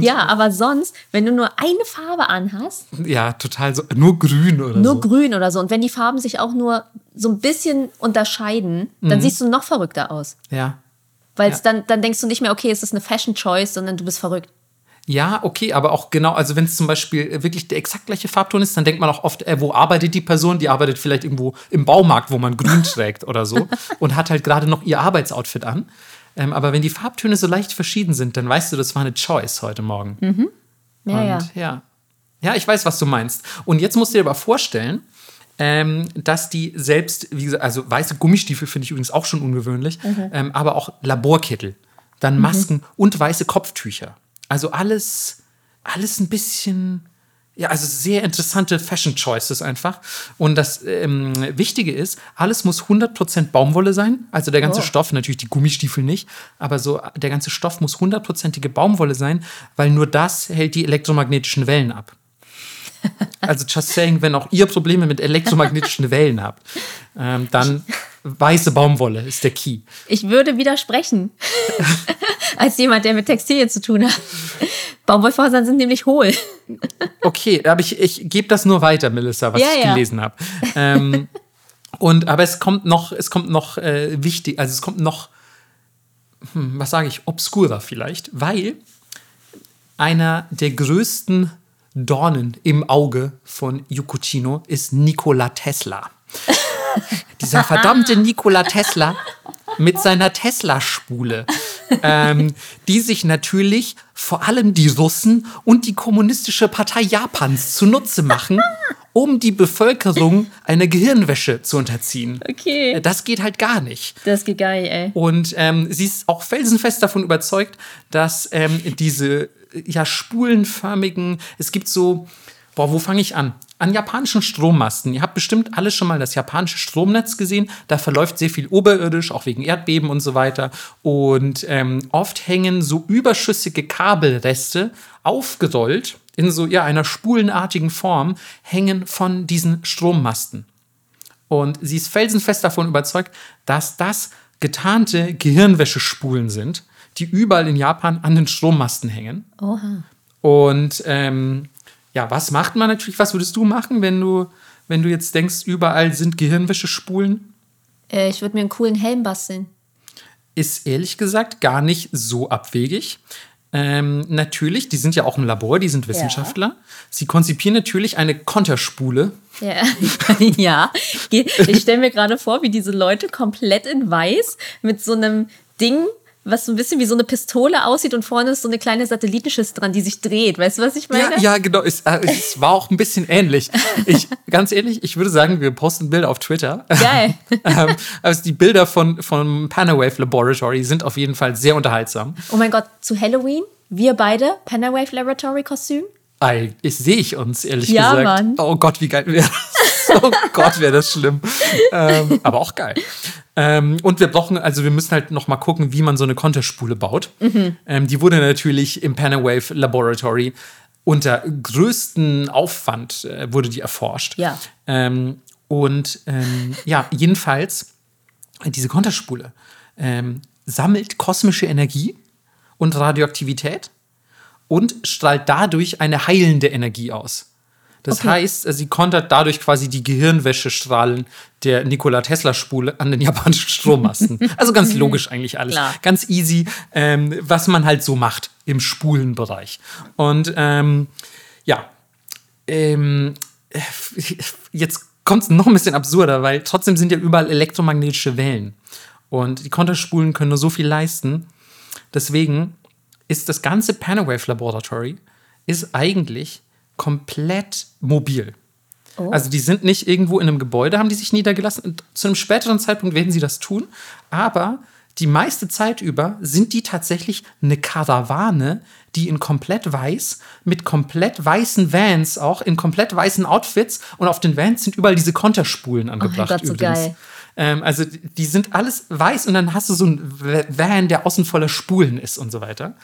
Ja, aber sonst, wenn du nur eine Farbe anhast, ja, total so, nur grün oder nur so. grün oder so, und wenn die Farben sich auch nur so ein bisschen unterscheiden, Mhm. dann siehst du noch verrückter aus. Ja. Weil Ja. dann, dann denkst du nicht mehr, okay, es ist eine Fashion Choice, sondern du bist verrückt. Ja, okay, aber auch genau, also wenn es zum Beispiel wirklich der exakt gleiche Farbton ist, dann denkt man auch oft, äh, wo arbeitet die Person? Die arbeitet vielleicht irgendwo im Baumarkt, wo man grün trägt oder so und hat halt gerade noch ihr Arbeitsoutfit an. Ähm, aber wenn die Farbtöne so leicht verschieden sind, dann weißt du, das war eine Choice heute Morgen. Ja, Und ja. ja. Ja, ich weiß, was du meinst. Und jetzt musst du dir aber vorstellen, ähm, dass die selbst, wie gesagt, also weiße Gummistiefel finde ich übrigens auch schon ungewöhnlich, ähm, aber auch Laborkittel, dann Masken und weiße Kopftücher. Also alles, alles ein bisschen, ja, also sehr interessante Fashion Choices einfach. Und das ähm, Wichtige ist, alles muss 100% Baumwolle sein. Also der ganze Oh. Stoff, natürlich die Gummistiefel nicht, aber so der ganze Stoff muss 100%ige Baumwolle sein, weil nur das hält die elektromagnetischen Wellen ab. Also just saying, wenn auch ihr Probleme mit elektromagnetischen Wellen habt, ähm, dann weiße Baumwolle ist der Key. Ich würde widersprechen. Als jemand, der mit Textilien zu tun hat. Baumwollfasern sind nämlich hohl. Okay, aber ich, ich gebe das nur weiter, Melissa, was Ja, ich ja. gelesen habe. Ähm, und aber es kommt noch, es kommt noch äh, wichtig, also es kommt noch, hm, was sage ich, obskurer vielleicht, weil einer der größten Dornen im Auge von Yukuchino ist Nikola Tesla. Dieser verdammte Nikola Tesla mit seiner Tesla-Spule, ähm, die sich natürlich vor allem die Russen und die kommunistische Partei Japans zunutze machen, um die Bevölkerung einer Gehirnwäsche zu unterziehen. Okay. Das geht halt gar nicht. Das geht geil, ey. Und ähm, sie ist auch felsenfest davon überzeugt, dass ähm, diese ja, spulenförmigen, es gibt so, boah, wo fange ich an? An japanischen Strommasten. Ihr habt bestimmt alle schon mal das japanische Stromnetz gesehen. Da verläuft sehr viel oberirdisch, auch wegen Erdbeben und so weiter. Und ähm, oft hängen so überschüssige Kabelreste aufgerollt in so ja, einer spulenartigen Form, hängen von diesen Strommasten. Und sie ist felsenfest davon überzeugt, dass das getarnte Gehirnwäschespulen sind, die überall in Japan an den Strommasten hängen. Oha. Und ähm, ja, was macht man natürlich? Was würdest du machen, wenn du, wenn du jetzt denkst, überall sind Gehirnwäschespulen? Äh, ich würde mir einen coolen Helm basteln. Ist ehrlich gesagt gar nicht so abwegig. Ähm, natürlich, die sind ja auch im Labor, die sind Wissenschaftler. Sie konzipieren natürlich eine Konterspule, Ja, ja. Ich stelle mir gerade vor, wie diese Leute komplett in weiß mit so einem Ding, was so ein bisschen wie so eine Pistole aussieht und vorne ist so eine kleine Satellitenschüssel dran, die sich dreht. Weißt du, was ich meine? Ja, ja, genau. Es, äh, es war auch ein bisschen ähnlich. Ich, ganz ehrlich, ich würde sagen, wir posten Bilder auf Twitter. Geil. ähm, also die Bilder von, von Panawave Laboratory sind auf jeden Fall sehr unterhaltsam. Oh mein Gott, zu Halloween, wir beide, Panawave Laboratory Kostüm. Ich sehe ich uns, ehrlich Ja, gesagt. Mann. Oh Gott, wie geil wäre das? Oh Gott, wäre das schlimm. ähm, aber auch geil. Ähm, und wir brauchen, also wir müssen halt noch mal gucken, wie man so eine Konterspule baut. Mhm. Ähm, die wurde natürlich im Panawave Laboratory unter größten Aufwand äh, wurde die erforscht. Ja. Ähm, und ähm, ja, jedenfalls, diese Konterspule ähm, sammelt kosmische Energie und Radioaktivität und strahlt dadurch eine heilende Energie aus. Das Okay. heißt, äh, sie kontert dadurch quasi die Gehirnwäschestrahlen der Nikola Tesla-Spule an den japanischen Strommasten. Also ganz logisch eigentlich alles. Klar. Ganz easy, ähm, was man halt so macht im Spulenbereich. Und ähm, ja, ähm, jetzt kommt es noch ein bisschen absurder, weil trotzdem sind ja überall elektromagnetische Wellen. Und die Konterspulen können nur so viel leisten. Deswegen ist das ganze Panawave Laboratory ist eigentlich komplett mobil. Oh. Also die sind nicht irgendwo in einem Gebäude, haben die sich niedergelassen. Und zu einem späteren Zeitpunkt werden sie das tun. Aber die meiste Zeit über sind die tatsächlich eine Karawane, die in komplett weiß, mit komplett weißen Vans auch, in komplett weißen Outfits. Und auf den Vans sind überall diese Konterspulen angebracht. Gott, so übrigens. geil. Ähm, also die- sind alles weiß und dann hast du so einen Va- Van, der außen voller Spulen ist und so weiter.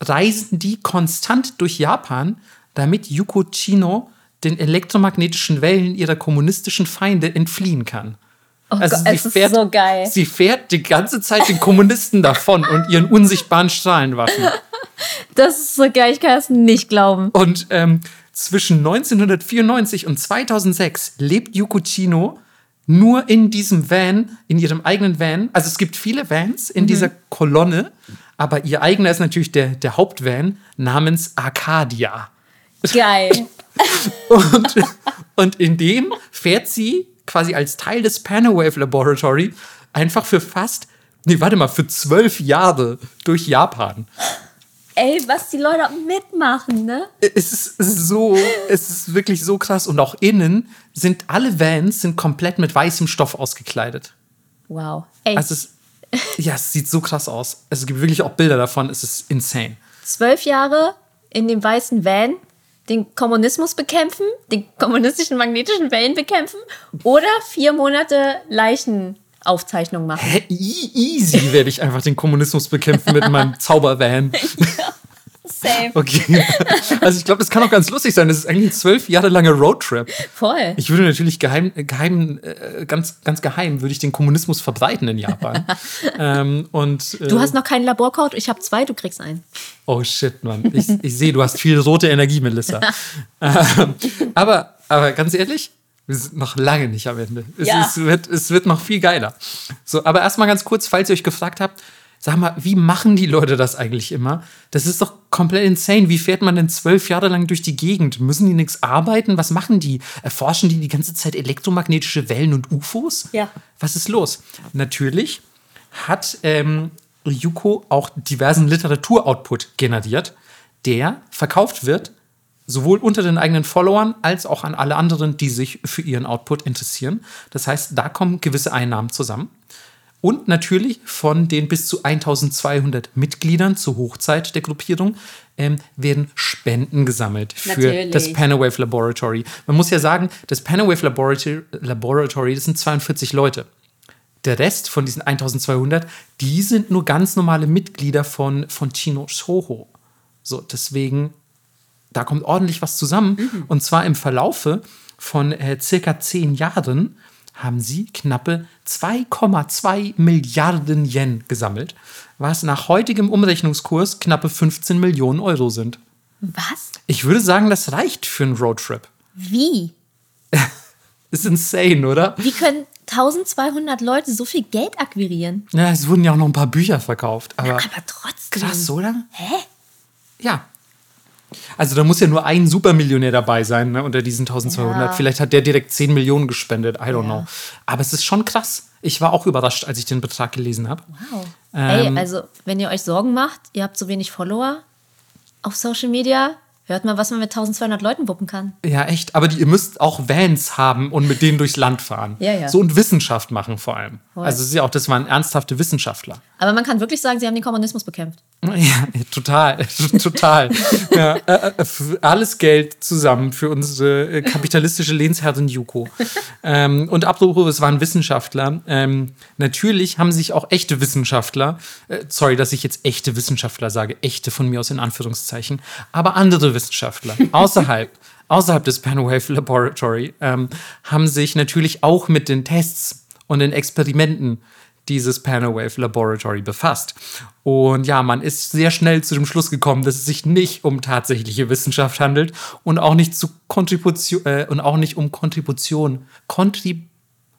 Reisen die konstant durch Japan, damit Yuko Chino den elektromagnetischen Wellen ihrer kommunistischen Feinde entfliehen kann. Oh Also Gott, es ist so geil. Sie fährt die ganze Zeit den Kommunisten davon und ihren unsichtbaren Strahlenwaffen. Das ist so geil, ich kann es nicht glauben. Und ähm, zwischen 1994 und 2006 lebt Yuko Chino nur in diesem Van, in ihrem eigenen Van. Also es gibt viele Vans in dieser Kolonne, aber ihr eigener ist natürlich der, der Hauptvan namens Arcadia. Geil. Und, und in dem fährt sie quasi als Teil des Panawave Laboratory einfach für fast, nee, warte mal, für zwölf Jahre durch Japan. Ey, was die Leute mitmachen, ne? Es ist so, es ist wirklich so krass. Und auch innen sind alle Vans sind komplett mit weißem Stoff ausgekleidet. Wow. Ey, Also es, ja, es sieht so krass aus. Es gibt wirklich auch Bilder davon. Es ist insane. zwölf Jahre in dem weißen Van den Kommunismus bekämpfen, die kommunistischen magnetischen Wellen bekämpfen oder vier Monate Leichenaufzeichnung machen. E- easy werde ich einfach den Kommunismus bekämpfen mit meinem Zaubervan. Safe. Okay. Also ich glaube, das kann auch ganz lustig sein. Das ist eigentlich ein zwölf Jahre langer Roadtrip. Voll. Ich würde natürlich geheim, geheim äh, ganz, ganz geheim, würde ich den Kommunismus verbreiten in Japan. ähm, und, äh, Du hast noch keinen Laborcode, ich habe zwei, du kriegst einen. Oh shit, Mann. Ich, ich sehe, du hast viel rote Energie, Melissa. ähm, aber, aber ganz ehrlich, wir sind noch lange nicht am Ende. Es, Ja. es, wird, es wird noch viel geiler. So, aber erstmal ganz kurz, falls ihr euch gefragt habt, sag mal, wie machen die Leute das eigentlich immer? Das ist doch komplett insane. Wie fährt man denn zwölf Jahre lang durch die Gegend? Müssen die nichts arbeiten? Was machen die? Erforschen die die ganze Zeit elektromagnetische Wellen und UFOs? Ja. Was ist los? Natürlich hat ähm, Yuko auch diversen Literaturoutput generiert, der verkauft wird, sowohl unter den eigenen Followern als auch an alle anderen, die sich für ihren Output interessieren. Das heißt, da kommen gewisse Einnahmen zusammen. Und natürlich von den bis zu 1200 Mitgliedern zur Hochzeit der Gruppierung ähm, werden Spenden gesammelt für Natürlich. das Panawave Laboratory. Man muss ja sagen, das Panawave Laboratory, Laboratory, das sind 42 Leute. Der Rest von diesen 1200, die sind nur ganz normale Mitglieder von, von Chino Soho. So, deswegen, da kommt ordentlich was zusammen. Und zwar im Verlaufe von äh, circa zehn Jahren haben sie knappe 2,2 Milliarden Yen gesammelt, was nach heutigem Umrechnungskurs knappe 15 Millionen Euro sind. Was? Ich würde sagen, das reicht für einen Roadtrip. Wie? Ist insane, oder? Wie können 1200 Leute so viel Geld akquirieren? Ja, es wurden ja auch noch ein paar Bücher verkauft. Aber Aber trotzdem. krass, oder? Hä? Ja. Also da muss ja nur ein Supermillionär dabei sein, ne, unter diesen 1200. Ja. Vielleicht hat der direkt 10 Millionen gespendet, I don't Ja. know. Aber es ist schon krass. Ich war auch überrascht, als ich den Betrag gelesen habe. Wow. Ähm, Ey, also, wenn ihr euch Sorgen macht, ihr habt zu wenig Follower auf Social Media, hört mal, was man mit 1200 Leuten wuppen kann. Ja, echt. Aber die, ihr müsst auch Vans haben und mit denen durchs Land fahren. Ja, ja. So und Wissenschaft machen vor allem. Voll. Also ja auch, das waren ernsthafte Wissenschaftler. Aber man kann wirklich sagen, sie haben den Kommunismus bekämpft. Ja, total, total. ja, äh, äh, alles Geld zusammen für unsere äh, kapitalistische Lehnsherrin Yuko. Ähm, und apropos, es waren Wissenschaftler. Ähm, natürlich haben sich auch echte Wissenschaftler, äh, sorry, dass ich jetzt echte Wissenschaftler sage, echte von mir aus in Anführungszeichen, aber andere Wissenschaftler außerhalb. Außerhalb des Panwave Laboratory ähm, haben sich natürlich auch mit den Tests und den Experimenten dieses Panawave Laboratory befasst. Und ja, man ist sehr schnell zu dem Schluss gekommen, dass es sich nicht um tatsächliche Wissenschaft handelt und auch nicht zu Kontribution äh, und auch nicht um Kontribution. Contrib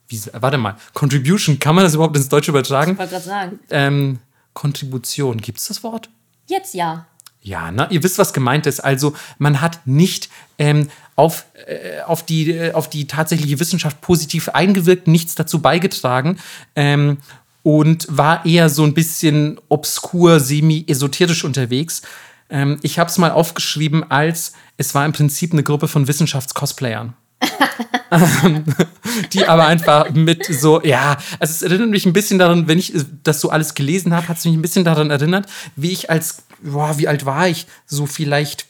wie, warte mal, Contribution, kann man das überhaupt ins Deutsche übertragen? wollte gerade sagen. Ähm, Kontribution, gibt es das Wort? Jetzt ja. Ja, ne? ihr wisst, was gemeint ist. Also man hat nicht ähm, auf, äh, auf, die, äh, auf die tatsächliche Wissenschaft positiv eingewirkt, nichts dazu beigetragen ähm, und war eher so ein bisschen obskur, semi-esoterisch unterwegs. Ähm, ich habe es mal aufgeschrieben als, es war im Prinzip eine Gruppe von Wissenschafts-Cosplayern. die aber einfach mit so, ja, also es erinnert mich ein bisschen daran, wenn ich äh, das so alles gelesen habe, hat es mich ein bisschen daran erinnert, wie ich als, boah, wie alt war ich? So vielleicht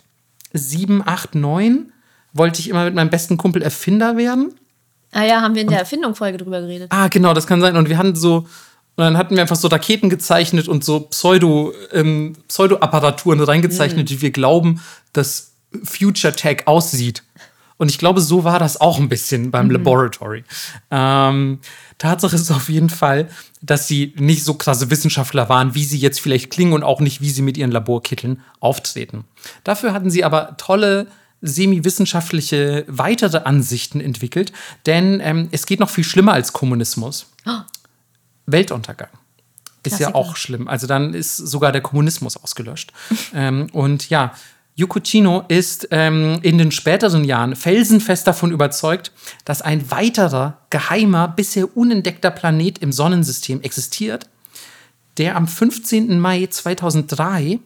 sieben, acht, neun, wollte ich immer mit meinem besten Kumpel Erfinder werden. Ah ja, haben wir in der Erfindung-Folge drüber geredet. Ah, genau, das kann sein. Und wir hatten so, und dann hatten wir einfach so Raketen gezeichnet und so Pseudo, ähm, Pseudo-Apparaturen reingezeichnet, die wir glauben, dass Future Tech aussieht. Und ich glaube, so war das auch ein bisschen beim Laboratory. Ähm, Tatsache ist auf jeden Fall, dass sie nicht so krasse Wissenschaftler waren, wie sie jetzt vielleicht klingen und auch nicht, wie sie mit ihren Laborkitteln auftreten. Dafür hatten sie aber tolle semi-wissenschaftliche weitere Ansichten entwickelt, denn ähm, es geht noch viel schlimmer als Kommunismus. Weltuntergang. Ist ja Klassiker. auch schlimm. Also dann ist sogar der Kommunismus ausgelöscht. ähm, und ja, Yukuchino ist ähm, in den späteren Jahren felsenfest davon überzeugt, dass ein weiterer geheimer, bisher unentdeckter Planet im Sonnensystem existiert, der am 15. Mai 2003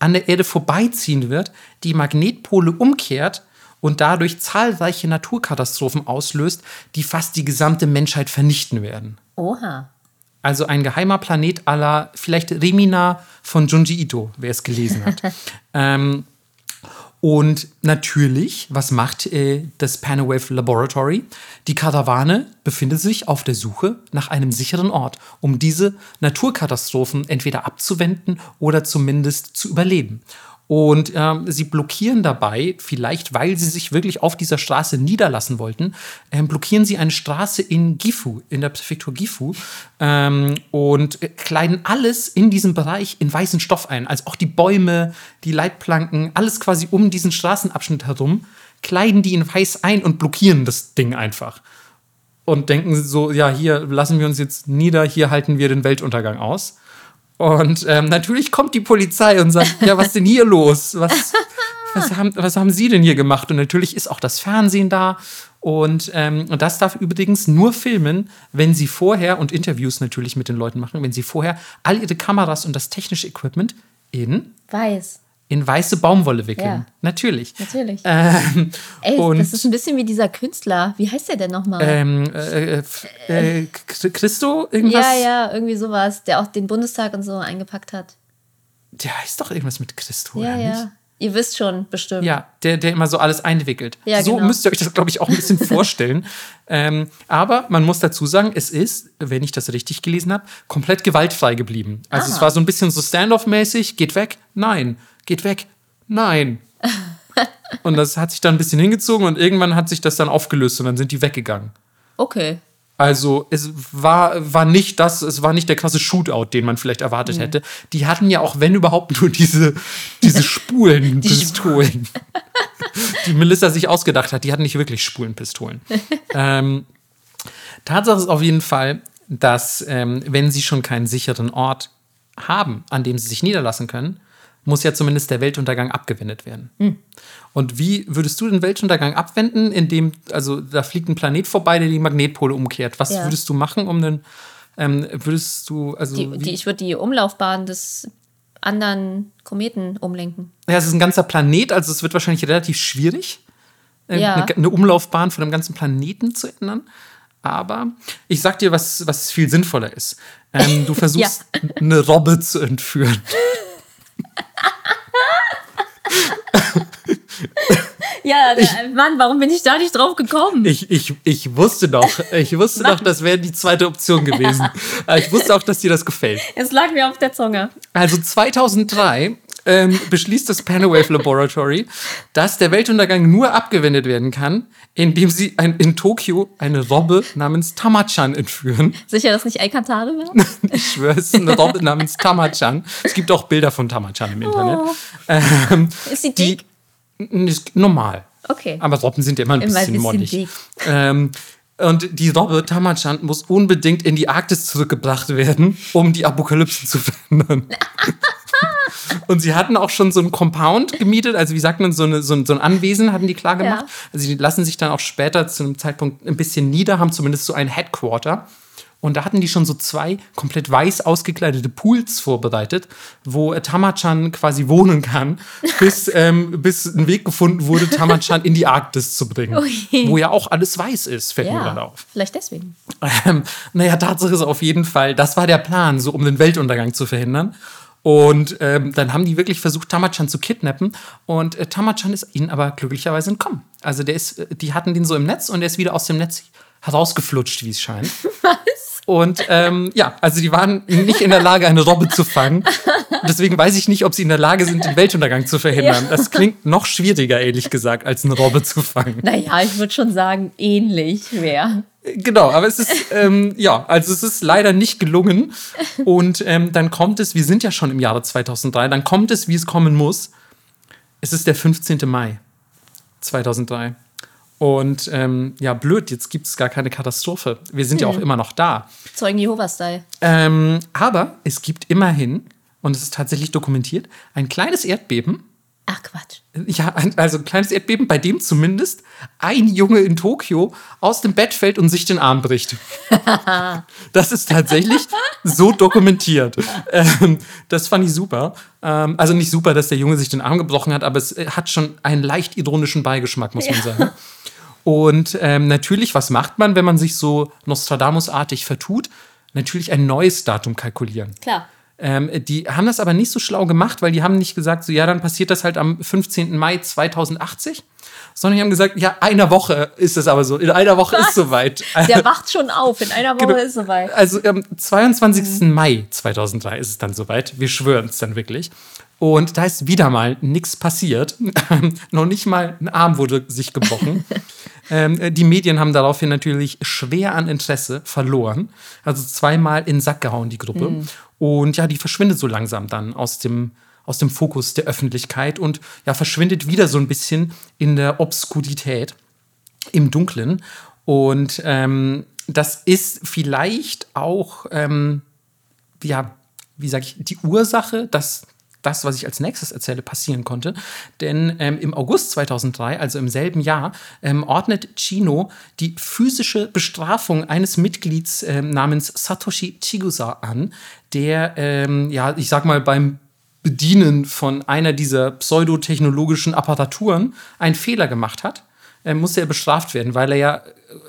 an der Erde vorbeiziehen wird, die Magnetpole umkehrt und dadurch zahlreiche Naturkatastrophen auslöst, die fast die gesamte Menschheit vernichten werden. Oha. Also ein geheimer Planet aller vielleicht Remina von Junji Ito, wer es gelesen hat. ähm, Und natürlich, was macht äh, das Panawave Laboratory? Die Karawane befindet sich auf der Suche nach einem sicheren Ort, um diese Naturkatastrophen entweder abzuwenden oder zumindest zu überleben. Und ähm, sie blockieren dabei, vielleicht weil sie sich wirklich auf dieser Straße niederlassen wollten, ähm, blockieren sie eine Straße in Gifu, in der Präfektur Gifu, ähm, und kleiden alles in diesem Bereich in weißen Stoff ein. Also auch die Bäume, die Leitplanken, alles quasi um diesen Straßenabschnitt herum, kleiden die in weiß ein und blockieren das Ding einfach. Und denken so, ja, hier lassen wir uns jetzt nieder, hier halten wir den Weltuntergang aus. Und ähm, natürlich kommt die Polizei und sagt, ja, was ist denn hier los? Was, was, haben, was haben Sie denn hier gemacht? Und natürlich ist auch das Fernsehen da. Und, ähm, und das darf übrigens nur filmen, wenn Sie vorher und Interviews natürlich mit den Leuten machen, wenn Sie vorher all Ihre Kameras und das technische Equipment in Weiß in weiße Baumwolle wickeln. Ja. Natürlich. Natürlich. Ähm, Ey, das ist ein bisschen wie dieser Künstler. Wie heißt der denn nochmal? Ähm, äh, äh, Christo? Irgendwas? Ja, ja, irgendwie sowas, der auch den Bundestag und so eingepackt hat. Der heißt doch irgendwas mit Christo, ja, oder ja. nicht? Ihr wisst schon, bestimmt. Ja, der, der immer so alles einwickelt. Ja, so genau. müsst ihr euch das, glaube ich, auch ein bisschen vorstellen. Ähm, aber man muss dazu sagen, es ist, wenn ich das richtig gelesen habe, komplett gewaltfrei geblieben. Also Ah. es war so ein bisschen so Standoff-mäßig, geht weg, nein, geht weg, nein. und das hat sich dann ein bisschen hingezogen und irgendwann hat sich das dann aufgelöst und dann sind die weggegangen. Okay. Also es war, war nicht das, es war nicht der krasse Shootout, den man vielleicht erwartet hätte. Die hatten ja auch, wenn überhaupt, nur diese, diese Spulenpistolen, die Melissa sich ausgedacht hat. Die hatten nicht wirklich Spulenpistolen. ähm, Tatsache ist auf jeden Fall, dass ähm, wenn sie schon keinen sicheren Ort haben, an dem sie sich niederlassen können, muss ja zumindest der Weltuntergang abgewendet werden. Und wie würdest du den Weltuntergang abwenden, indem, also da fliegt ein Planet vorbei, der die Magnetpole umkehrt. Was Ja. würdest du machen, um den, ähm, würdest du, also, Die, die, ich würde die Umlaufbahn des anderen Kometen umlenken. ja, es ist ein ganzer Planet, also es wird wahrscheinlich relativ schwierig, äh, Ja. eine, eine Umlaufbahn von einem ganzen Planeten zu ändern. Aber ich sag dir, was, was viel sinnvoller ist. Ähm, du versuchst, eine Robbe zu entführen. Ja, Mann, warum bin ich da nicht drauf gekommen? Ich, ich, ich wusste doch, ich wusste doch, das wäre die zweite Option gewesen. Aber ich wusste auch, dass dir das gefällt. Es lag mir auf der Zunge. Also 2003 ähm, beschließt das Panawave Laboratory, dass der Weltuntergang nur abgewendet werden kann, indem sie ein, in Tokio eine Robbe namens Tamachan entführen. Sicher, dass nicht Alcantara war? Ich schwöre, es ist eine Robbe namens Tamachan. Es gibt auch Bilder von Tamachan im Internet. Oh. Ähm, Ist sie die dick? ist normal. Okay. Aber Robben sind ja immer ein Immer ein bisschen bisschen mollig. dick. Ähm, und die Robbe Tamachan muss unbedingt in die Arktis zurückgebracht werden, um die Apokalypse zu verhindern. und sie hatten auch schon so ein Compound gemietet, also wie sagt man, so, eine, so, ein, so ein Anwesen hatten die klar gemacht. Ja. Also die lassen sich dann auch später zu einem Zeitpunkt ein bisschen nieder, haben zumindest so ein Headquarter. Und da hatten die schon so zwei komplett weiß ausgekleidete Pools vorbereitet, wo äh, Tamachan quasi wohnen kann, bis, ähm, bis ein Weg gefunden wurde, Tamachan in die Arktis zu bringen. Ui. Wo ja auch alles weiß ist, fällt mir gerade Ja, auf. vielleicht deswegen. Ähm, naja, Tatsache ist auf jeden Fall, das war der Plan, so um den Weltuntergang zu verhindern. Und ähm, dann haben die wirklich versucht, Tamachan zu kidnappen. Und äh, Tamachan ist ihnen aber glücklicherweise entkommen. Also der ist, äh, die hatten den so im Netz und der ist wieder aus dem Netz herausgeflutscht, wie es scheint. Was? Und ähm, ja, also die waren nicht in der Lage, eine Robbe zu fangen. Deswegen weiß ich nicht, ob sie in der Lage sind, den Weltuntergang zu verhindern. Ja. Das klingt noch schwieriger, ehrlich gesagt, als eine Robbe zu fangen. Naja, ich würde schon sagen, ähnlich wäre. Genau, aber es ist, ähm, ja, also es ist leider nicht gelungen. Und ähm, dann kommt es, wir sind ja schon im Jahre 2003, dann kommt es, wie es kommen muss. Es ist der 15. Mai 2003. Und ähm, ja, blöd, jetzt gibt es gar keine Katastrophe. Wir sind ja auch immer noch da. Zeugen Jehovas-Style. Ähm, aber es gibt immerhin, und es ist tatsächlich dokumentiert, ein kleines Erdbeben. Ach Quatsch. Ja, also ein kleines Erdbeben, bei dem zumindest ein Junge in Tokio aus dem Bett fällt und sich den Arm bricht. Das ist tatsächlich so dokumentiert. Ähm, das fand ich super. Ähm, also nicht super, dass der Junge sich den Arm gebrochen hat, aber es äh, hat schon einen leicht ironischen Beigeschmack, muss man Ja. sagen. Und ähm, natürlich, was macht man, wenn man sich so Nostradamus-artig vertut? Natürlich ein neues Datum kalkulieren. Klar. Ähm, die haben das aber nicht so schlau gemacht, weil die haben nicht gesagt, so ja, dann passiert das halt am 15. Mai 2080, sondern die haben gesagt, ja, einer Woche ist es aber so. In einer Woche Was? ist soweit. Der wacht schon auf. In einer Woche genau. ist soweit. Also am 22. Mhm. Mai 2003 ist es dann soweit. Wir schwören es dann wirklich. Und da ist wieder mal nichts passiert. Noch nicht mal ein Arm wurde sich gebrochen. ähm, die Medien haben daraufhin natürlich schwer an Interesse verloren. Also zweimal in den Sack gehauen, die Gruppe. Mhm. Und ja, die verschwindet so langsam dann aus dem, aus dem Fokus der Öffentlichkeit und ja, verschwindet wieder so ein bisschen in der Obskurität, im Dunklen. Und ähm, das ist vielleicht auch, ähm, ja, wie sage ich, die Ursache, dass das, was ich als nächstes erzähle, passieren konnte. Denn ähm, im August 2003, also im selben Jahr, ähm, ordnet Chino die physische Bestrafung eines Mitglieds ähm, namens Satoshi Chigusa an, der, ähm, ja, ich sag mal, beim Bedienen von einer dieser pseudotechnologischen Apparaturen einen Fehler gemacht hat. Äh, musste er bestraft werden, weil er ja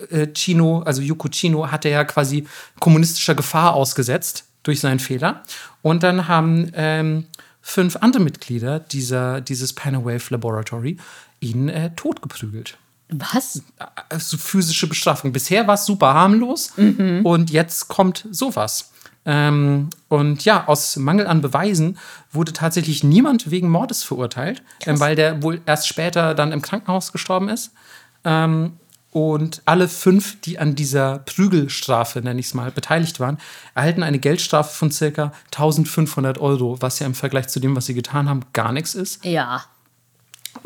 äh, Chino, also Yuko Chino, hatte ja quasi kommunistischer Gefahr ausgesetzt durch seinen Fehler. Und dann haben ähm, fünf andere Mitglieder dieser, dieses Panawave Laboratory ihn äh, totgeprügelt. Was? Also physische Bestrafung. Bisher war es super harmlos mhm. und jetzt kommt sowas. Ähm, und ja, aus Mangel an Beweisen wurde tatsächlich niemand wegen Mordes verurteilt, ähm, weil der wohl erst später dann im Krankenhaus gestorben ist. Ähm, und alle fünf, die an dieser Prügelstrafe, nenne ich es mal, beteiligt waren, erhalten eine Geldstrafe von circa 1500 Euro, was ja im Vergleich zu dem, was sie getan haben, gar nichts ist. Ja.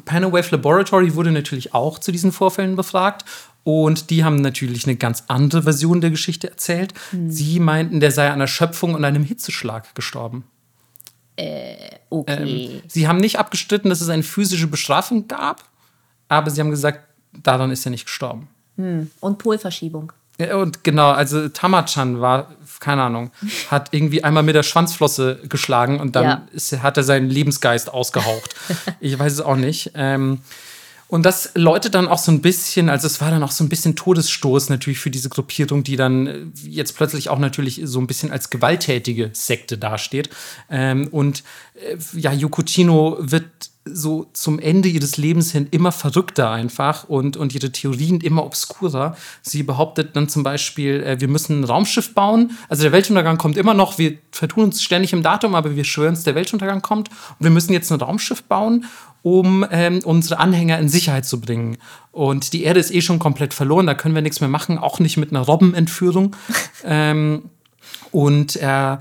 Panawave Laboratory wurde natürlich auch zu diesen Vorfällen befragt und die haben natürlich eine ganz andere Version der Geschichte erzählt. Hm. Sie meinten, der sei an Erschöpfung und einem Hitzeschlag gestorben. Äh, okay. Ähm, sie haben nicht abgestritten, dass es eine physische Bestrafung gab, aber sie haben gesagt, daran ist er nicht gestorben. Hm. Und Polverschiebung. Ja, und genau, also Tamachan war, keine Ahnung, hat irgendwie einmal mit der Schwanzflosse geschlagen und dann ja. ist, hat er seinen Lebensgeist ausgehaucht. ich weiß es auch nicht. Ähm, und das läutet dann auch so ein bisschen, also es war dann auch so ein bisschen Todesstoß natürlich für diese Gruppierung, die dann äh, jetzt plötzlich auch natürlich so ein bisschen als gewalttätige Sekte dasteht. Ähm, und äh, ja, Yukuchino wird so zum Ende ihres Lebens hin immer verrückter einfach und, und ihre Theorien immer obskurer. Sie behauptet dann zum Beispiel, äh, wir müssen ein Raumschiff bauen. Also der Weltuntergang kommt immer noch, wir vertun uns ständig im Datum, aber wir schwören es, der Weltuntergang kommt. Und wir müssen jetzt ein Raumschiff bauen, um ähm, unsere Anhänger in Sicherheit zu bringen. Und die Erde ist eh schon komplett verloren, da können wir nichts mehr machen, auch nicht mit einer Robbenentführung. ähm, und äh,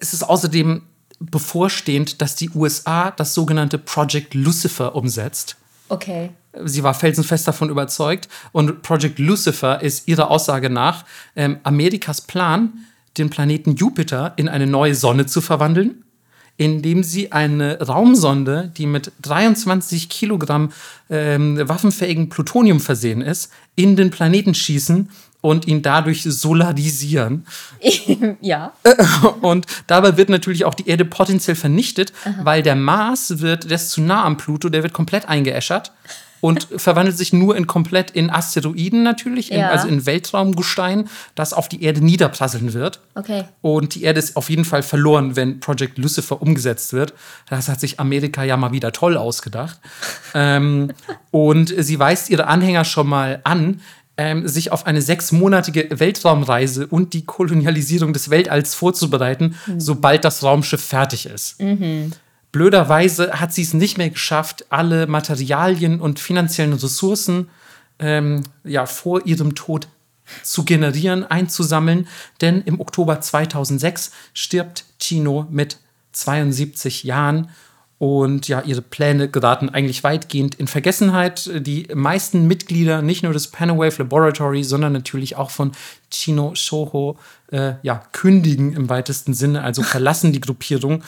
es ist außerdem bevorstehend, dass die USA das sogenannte Project Lucifer umsetzt. Okay. Sie war felsenfest davon überzeugt. Und Project Lucifer ist ihrer Aussage nach ähm, Amerikas Plan, den Planeten Jupiter in eine neue Sonne zu verwandeln, indem sie eine Raumsonde, die mit 23 Kilogramm ähm, waffenfähigen Plutonium versehen ist, in den Planeten schießen und ihn dadurch solarisieren. ja. Und dabei wird natürlich auch die Erde potenziell vernichtet, Aha. weil der Mars wird, der ist zu nah am Pluto, der wird komplett eingeäschert und verwandelt sich nur in komplett in Asteroiden natürlich, in, ja. also in Weltraumgestein, das auf die Erde niederprasseln wird. Okay. Und die Erde ist auf jeden Fall verloren, wenn Project Lucifer umgesetzt wird. Das hat sich Amerika ja mal wieder toll ausgedacht. ähm, und sie weist ihre Anhänger schon mal an, ähm, sich auf eine sechsmonatige Weltraumreise und die Kolonialisierung des Weltalls vorzubereiten, mhm. sobald das Raumschiff fertig ist. Mhm. Blöderweise hat sie es nicht mehr geschafft, alle Materialien und finanziellen Ressourcen ähm, ja, vor ihrem Tod zu generieren, einzusammeln, denn im Oktober 2006 stirbt Chino mit 72 Jahren und ja, ihre Pläne geraten eigentlich weitgehend in Vergessenheit. Die meisten Mitglieder, nicht nur des Panawave Laboratory, sondern natürlich auch von Chino Shoho, äh, ja, kündigen im weitesten Sinne, also verlassen die Gruppierung.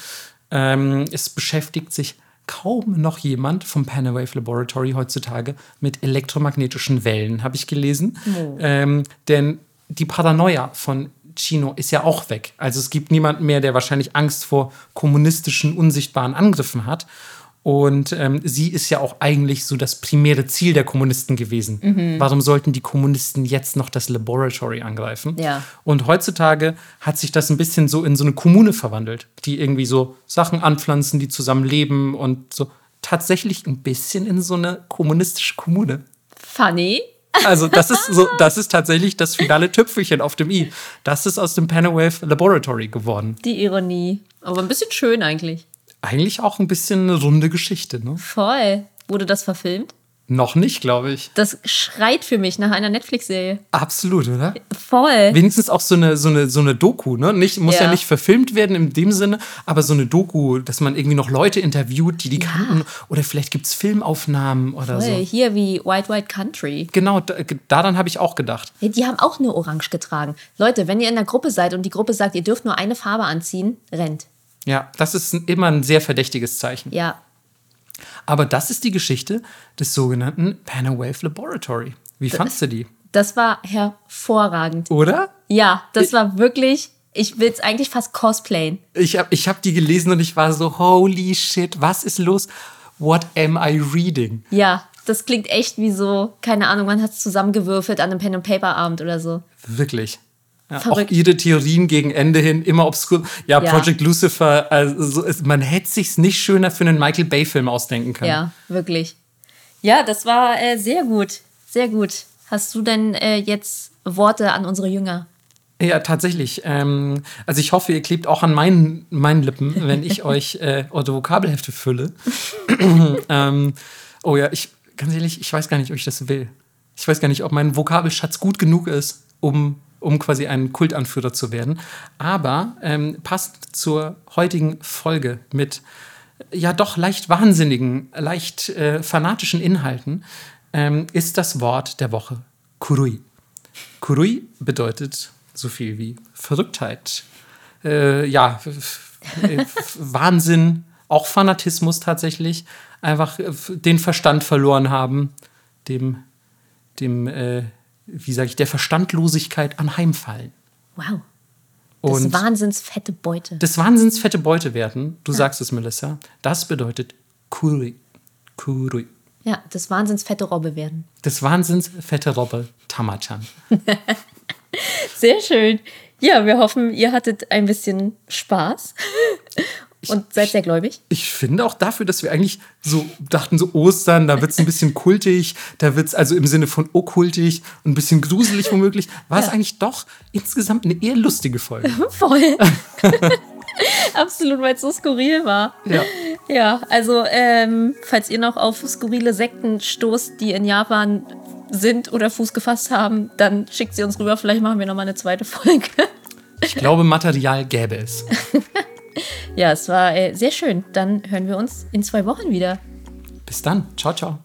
Ähm, es beschäftigt sich kaum noch jemand vom Panawave Laboratory heutzutage mit elektromagnetischen Wellen, habe ich gelesen. Oh. Ähm, denn die Paranoia von Chino ist ja auch weg. Also es gibt niemanden mehr, der wahrscheinlich Angst vor kommunistischen, unsichtbaren Angriffen hat. Und ähm, sie ist ja auch eigentlich so das primäre Ziel der Kommunisten gewesen. Warum sollten die Kommunisten jetzt noch das Laboratory angreifen? Ja. Und heutzutage hat sich das ein bisschen so in so eine Kommune verwandelt, die irgendwie so Sachen anpflanzen, die zusammen leben und so tatsächlich ein bisschen in so eine kommunistische Kommune. Funny. Also das ist so, das ist tatsächlich das finale Tüpfelchen auf dem i. Das ist aus dem Panawave Laboratory geworden. Die Ironie. Aber ein bisschen schön eigentlich. Eigentlich auch ein bisschen eine runde Geschichte, ne? Voll. Wurde das verfilmt? Noch nicht, glaube ich. Das schreit für mich nach einer Netflix-Serie. Absolut, oder? Voll. Wenigstens auch so eine, so eine, so eine Doku, ne? Nicht, muss ja. Ja. nicht verfilmt werden in dem Sinne, aber so eine Doku, dass man irgendwie noch Leute interviewt, die die kannten. Oder vielleicht gibt es Filmaufnahmen oder Voll. so. Hier wie White White Country. Genau, da, daran habe ich auch gedacht. Ja, Die haben auch nur orange getragen. Leute, wenn ihr in der Gruppe seid und die Gruppe sagt, ihr dürft nur eine Farbe anziehen, rennt. Ja, das ist immer ein sehr verdächtiges Zeichen. Ja. Aber das ist die Geschichte des sogenannten Panawave Laboratory. Wie fandst du die? Das war hervorragend. Oder? Ja, das war wirklich, ich will es eigentlich fast cosplayen. Ich habe ich hab die gelesen und ich war so, holy shit, was ist los? What am I reading? Ja, das klingt echt wie so, keine Ahnung, man hat es zusammengewürfelt an einem Pen and Paper Abend oder so. Wirklich. Ja, auch ihre Theorien gegen Ende hin immer obskur. Ja, Ja. Project Lucifer, also man hätte sich's nicht schöner für einen Michael Bay-Film ausdenken können. Ja, wirklich. Ja, das war äh, sehr gut. Sehr gut. Hast du denn äh, jetzt Worte an unsere Jünger? Ja, tatsächlich. Ähm, also ich hoffe, ihr klebt auch an meinen, meinen Lippen, wenn ich euch äh, eure Vokabelhefte fülle. ähm, oh ja, ich, ganz ehrlich, ich weiß gar nicht, ob ich das will. Ich weiß gar nicht, ob mein Vokabelschatz gut genug ist, um, um quasi ein Kultanführer zu werden. Aber ähm, passt zur heutigen Folge mit ja doch leicht wahnsinnigen, leicht äh, fanatischen Inhalten, ähm, ist das Wort der Woche Kurui. Kurui bedeutet so viel wie Verrücktheit, äh, ja, äh, Wahnsinn, auch Fanatismus tatsächlich, einfach äh, den Verstand verloren haben, dem, dem äh, wie sage ich, der Verstandlosigkeit anheimfallen. Wow. Das Und ist wahnsinns fette Beute. des Wahnsinns fette Beute werden, du sagst es, Melissa, das bedeutet Kurui. Kurui. Ja, des Wahnsinns fette Robbe werden. Des Wahnsinns fette Robbe Tamachan. Sehr schön. Ja, wir hoffen, ihr hattet ein bisschen Spaß und seid sehr gläubig. Ich finde auch dafür, dass wir eigentlich so dachten, so Ostern, da wird es ein bisschen kultig, da wird es also im Sinne von okkultig und ein bisschen gruselig womöglich, war es eigentlich doch insgesamt eine eher lustige Folge. Voll. Absolut, weil es so skurril war. Ja. Ja, also ähm, falls ihr noch auf skurrile Sekten stoßt, die in Japan sind oder Fuß gefasst haben, dann schickt sie uns rüber. Vielleicht machen wir noch mal eine zweite Folge. Ich glaube, Material gäbe es. ja, es war äh, sehr schön. Dann hören wir uns in zwei Wochen wieder. Bis dann. Ciao, ciao.